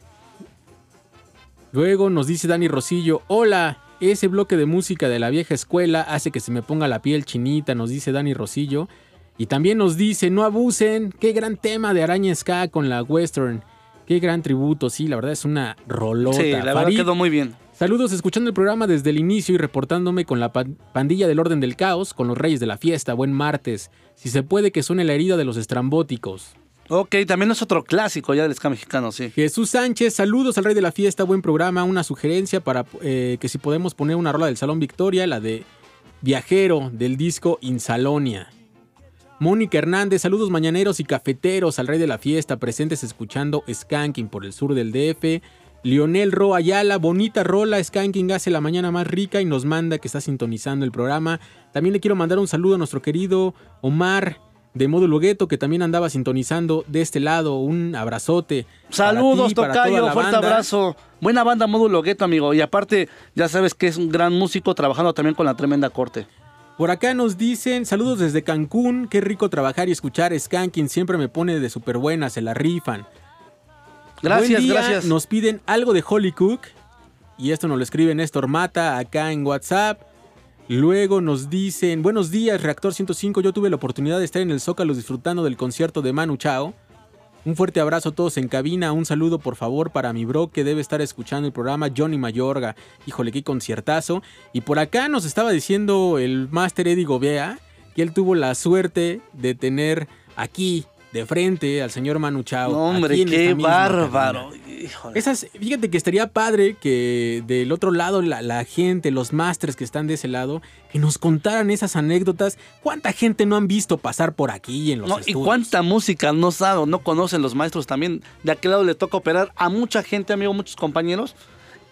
Luego nos dice Dani Rosillo, hola, ese bloque de música de la vieja escuela hace que se me ponga la piel chinita, nos dice Dani Rosillo. Y también nos dice, no abusen, qué gran tema de Araña Ska con la Western. Qué gran tributo, sí, la verdad es una rolota. Sí, la verdad Farid, quedó muy bien. Saludos escuchando el programa desde el inicio y reportándome con la pan- pandilla del orden del caos, con los reyes de la fiesta. Buen martes. Si se puede que suene la herida de los estrambóticos. Ok, también es otro clásico ya del ska mexicano, sí. Jesús Sánchez, saludos al rey de la fiesta, buen programa. Una sugerencia para eh, que si podemos poner una rola del Salón Victoria, la de Viajero del disco Insalonia. Mónica Hernández, saludos mañaneros y cafeteros al rey de la fiesta, presentes escuchando Skanking por el sur del DF. Lionel Ro Ayala, bonita rola, Skanking hace la mañana más rica y nos manda que está sintonizando el programa. También le quiero mandar un saludo a nuestro querido Omar de Módulo Gueto, que también andaba sintonizando de este lado. Un abrazote. para Saludos, ti, para toda Tocayo, la fuerte banda. abrazo. Buena banda Módulo Gueto, amigo. Y aparte, ya sabes que es un gran músico trabajando también con la tremenda corte. Por acá nos dicen, saludos desde Cancún, qué rico trabajar y escuchar Skanking, siempre me pone de súper buena, se la rifan. Gracias, Buen día, gracias. Nos piden algo de Holly Cook, y esto nos lo escribe Néstor Mata acá en WhatsApp. Luego nos dicen, buenos días, Reactor 105, yo tuve la oportunidad de estar en el Zócalo disfrutando del concierto de Manu Chao. Un fuerte abrazo a todos en cabina, un saludo por favor para mi bro que debe estar escuchando el programa, Johnny Mayorga. Híjole, qué conciertazo. Y por acá nos estaba diciendo el Master Eddie Gobea que él tuvo la suerte de tener aquí de frente al señor Manu Chao. No, hombre, qué bárbaro. cabina. Esas, fíjate que estaría padre que del otro lado la, la gente, los masters que están de ese lado, que nos contaran esas anécdotas. ¿Cuánta gente no han visto pasar por aquí en los No, y cuánta música no saben o no conocen los maestros también. De aquel lado le toca operar a mucha gente, amigo, muchos compañeros.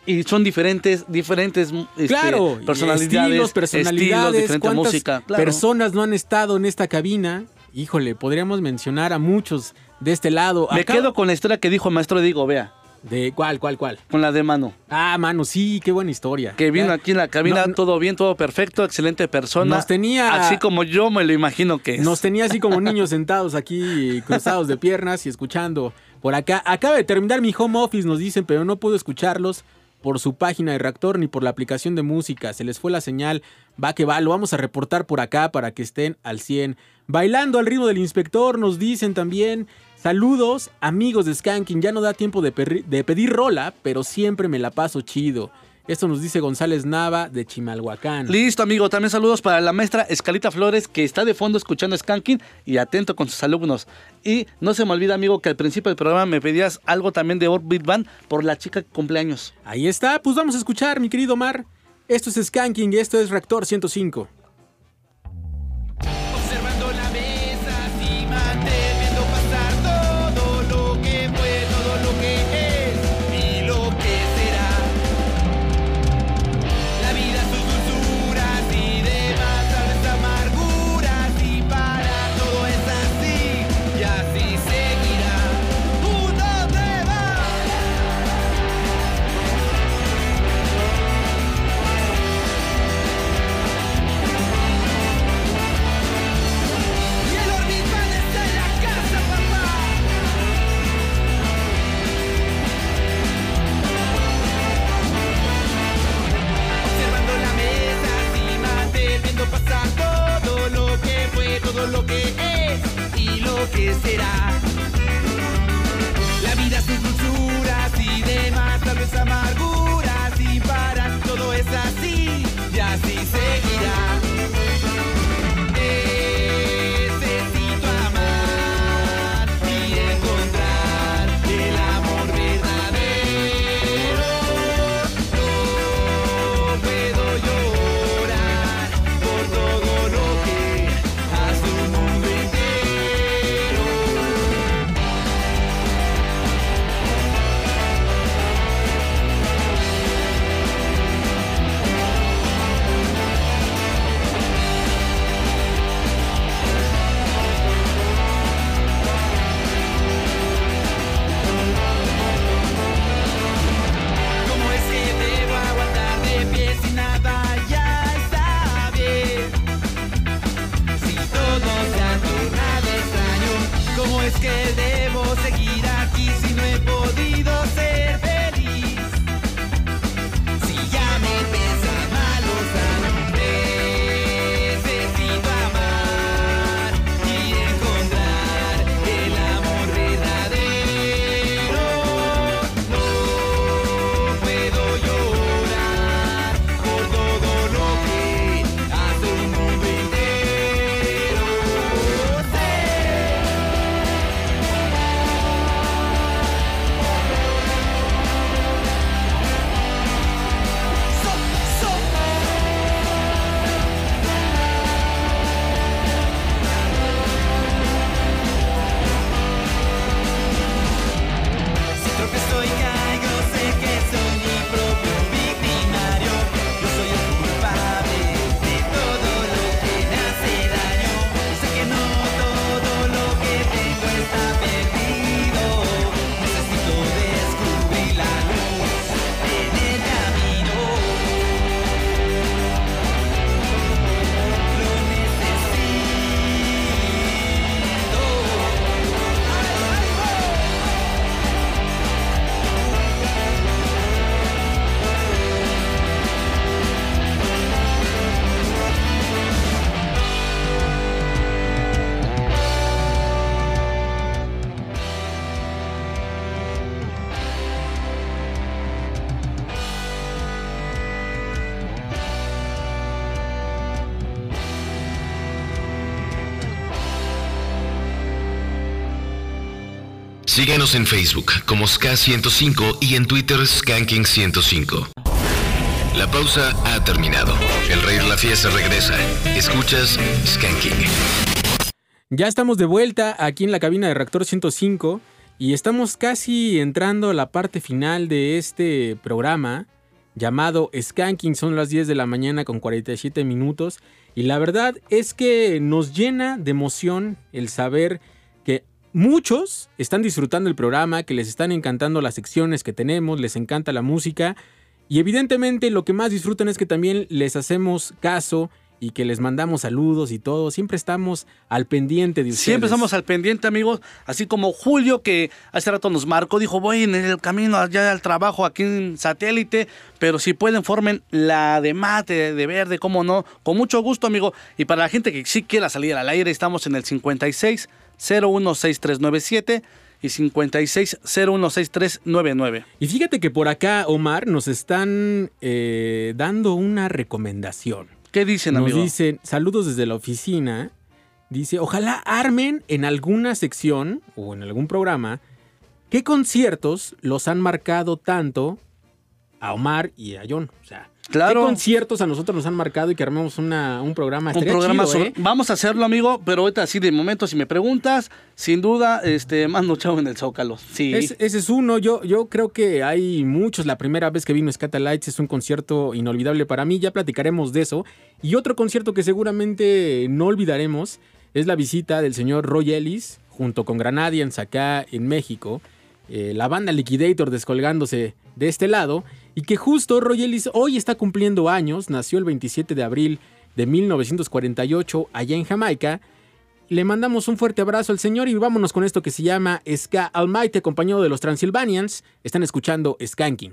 Y son diferentes, diferentes este, Claro, personalidades, estilos, personalidades, estilos, diferente música. Claro. personas no han estado en esta cabina. Híjole, podríamos mencionar a muchos de este lado. Me Acá- quedo con la historia que dijo el maestro Digo, vea. ¿De cuál, cuál, cuál? Con la de mano. Ah, mano, sí, qué buena historia. Que vino Ya- aquí en la cabina, No, no, todo bien, todo perfecto, excelente persona. Nos tenía- Así como yo me lo imagino que es. Nos tenía así como niños sentados aquí, cruzados de piernas y escuchando por acá. Acaba de terminar mi home office, nos dicen, pero no puedo escucharlos por su página de reactor ni por la aplicación de música. Se les fue la señal. Va que va, lo vamos a reportar por acá para que estén al 100. Bailando al ritmo del inspector, nos dicen también. Saludos, amigos de Skanking. Ya no da tiempo de, pedir rola, pero siempre me la paso chido. Esto nos dice González Nava de Chimalhuacán. Listo, amigo. También saludos para la maestra Escalita Flores, que está de fondo escuchando Skanking y atento con sus alumnos. Y no se me olvida, amigo, que al principio del programa me pedías algo también de Orbit Band por la chica que cumpleaños. Ahí está, pues vamos a escuchar, mi querido Mar. Esto es Skanking y esto es Reactor 105. Síguenos en Facebook como SK105 y en Twitter Skanking105. La pausa ha terminado. El Rey de la Fiesta regresa. Escuchas Skanking. Ya estamos de vuelta aquí en la cabina de Reactor 105 y estamos casi entrando a la parte final de este programa llamado Skanking. Son las 10 de la mañana con 47 minutos y la verdad es que nos llena de emoción el saber que muchos están disfrutando el programa, que les están encantando las secciones que tenemos, les encanta la música y evidentemente lo que más disfrutan es que también les hacemos caso y que les mandamos saludos y todo. Siempre estamos al pendiente de ustedes. Siempre estamos al pendiente, amigos. Así como Julio, que hace rato nos marcó, dijo, voy en el camino allá al trabajo aquí en satélite, pero si pueden, formen la de mate, de verde, cómo no, con mucho gusto, amigo. Y para la gente que sí quiera salir al aire, estamos en el 56 016397 y 56 016399. Y fíjate que por acá, Omar, nos están eh, dando una recomendación. ¿Qué dicen, Nos amigo? dicen, saludos desde la oficina. Dice, ojalá armen en alguna sección o en algún programa qué conciertos los han marcado tanto a Omar y a John. O sea, Claro. qué conciertos a nosotros nos han marcado y que armemos una, un programa. Un programa chido, sobre- ¿eh? Vamos a hacerlo, amigo, pero ahorita así de momento, si me preguntas, sin duda, este, mando chavo en el Zócalo. Sí. Es- ese es uno. Yo, yo creo que hay muchos. La primera vez que vino Scatalites es un concierto inolvidable para mí. Ya platicaremos de eso. Y otro concierto que seguramente no olvidaremos es la visita del señor Roy Ellis junto con Granadians acá en México. Eh, la banda Liquidator descolgándose de este lado. Y que justo Roy Ellis hoy está cumpliendo años. Nació el 27 de abril de 1948 allá en Jamaica. Le mandamos un fuerte abrazo al señor y vámonos con esto que se llama Ska Almighty, acompañado de los Transylvanians. Están escuchando Skanking.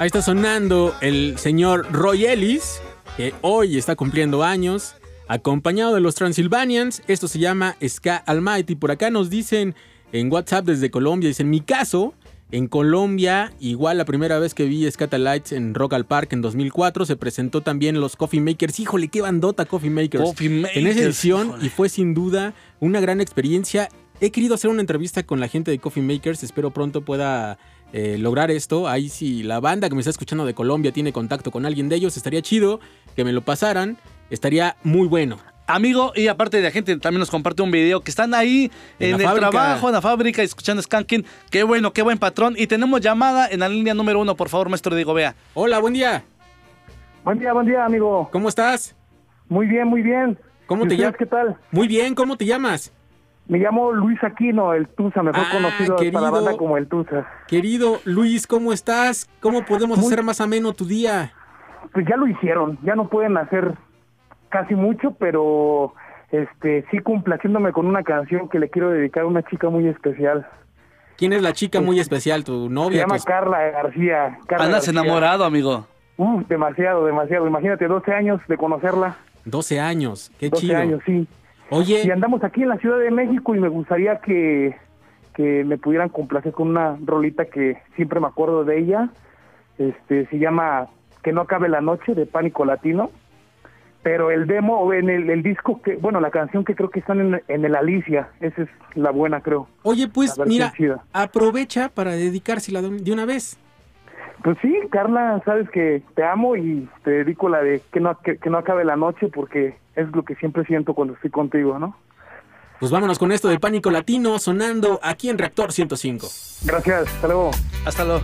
Ahí está sonando el señor Roy Ellis, que hoy está cumpliendo años, acompañado de los Transylvanians. Esto se llama Ska Almighty. Por acá nos dicen en WhatsApp desde Colombia, dicen, mi caso, en Colombia, igual la primera vez que vi Scatalites en Rock al Park en 2004, se presentó también los Coffee Makers. Híjole, qué bandota Coffee Makers. Coffee En esa edición, híjole. y fue sin duda una gran experiencia. He querido hacer una entrevista con la gente de Coffee Makers, espero pronto pueda eh, lograr esto. Ahí si la banda que me está escuchando de Colombia tiene contacto con alguien de ellos, estaría chido que me lo pasaran, estaría muy bueno. Amigo, y aparte de la gente también nos comparte un video que están ahí En el fábrica. trabajo, en la fábrica, escuchando Skanking. Qué bueno, qué buen patrón. Y tenemos llamada en la línea número uno, por favor, maestro Diego Vea. Hola, buen día. Buen día, buen día, amigo. ¿Cómo estás? Muy bien, muy bien. ¿Cómo ¿Y te llamas? ¿Qué tal? Muy bien, ¿cómo te llamas? Me llamo Luis Aquino, el Tusa, mejor Ah, conocido para la querido. banda como el Tusa. Querido Luis, ¿cómo estás? ¿Cómo podemos hacer más ameno tu día? Pues ya lo hicieron, ya no pueden hacer casi mucho, pero este sí complaciéndome con una canción que le quiero dedicar a una chica muy especial. ¿Quién es la chica muy especial? ¿Tu Se novia? llama tu- Carla García. Carla Andas García. enamorado, amigo. Uh, demasiado, demasiado. Imagínate, 12 años de conocerla. 12 años, qué 12 chido. años, sí. Oye. Y andamos aquí en la Ciudad de México y me gustaría que, que me pudieran complacer con una rolita que siempre me acuerdo de ella. Este, se llama Que no acabe la noche de Pánico Latino. Pero el demo, o en el, el disco, que bueno, la canción que creo que están en, en el Alicia, esa es la buena, creo. Oye, pues mira, aprovecha para dedicársela de de una vez. Pues sí, Carla, sabes que te amo y te dedico la de que no, que, que no acabe la noche porque es lo que siempre siento cuando estoy contigo, ¿no? Pues vámonos con esto de Pánico Latino sonando aquí en Reactor 105. Gracias, hasta luego. Hasta luego.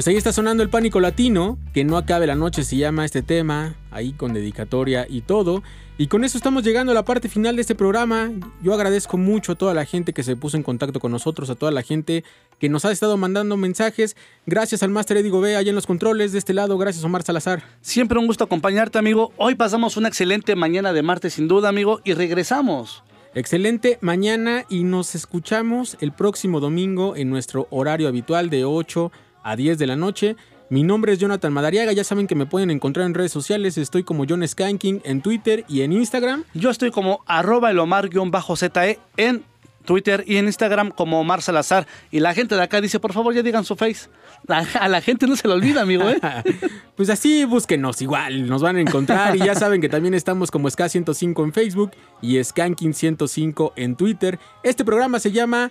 Pues ahí está sonando el pánico latino, que no acabe la noche se llama este tema, ahí con dedicatoria y todo. Y con eso estamos llegando a la parte final de este programa. Yo agradezco mucho a toda la gente que se puso en contacto con nosotros, a toda la gente que nos ha estado mandando mensajes. Gracias al Master Eddie Gobea allá en los controles de este lado. Gracias Omar Salazar. Siempre un gusto acompañarte, amigo. Hoy pasamos una excelente mañana de martes, sin duda, amigo, y regresamos. Excelente mañana y nos escuchamos el próximo domingo en nuestro horario habitual de 8 a 10 de la noche. Mi nombre es Jonathan Madariaga, ya saben que me pueden encontrar en redes sociales, estoy como John Skanking en Twitter y en Instagram. Yo estoy como arroba el Omar-ZE en Twitter y en Instagram como Omar Salazar. Y la gente de acá dice, por favor, ya digan su face. La- a la gente no se le olvida, amigo, ¿eh? Pues así búsquenos igual, nos van a encontrar y ya saben que también estamos como SK105 en Facebook y Skanking105 en Twitter. Este programa se llama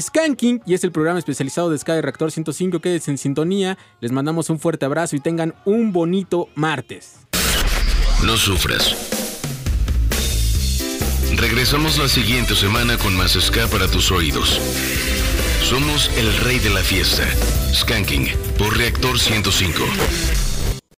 Skanking y es el programa especializado de Sky Reactor 105. Quédense en sintonía, les mandamos un fuerte abrazo y tengan un bonito martes. No sufras. Regresamos la siguiente semana con más ska para tus oídos. Somos el rey de la fiesta. Skanking por Reactor 105.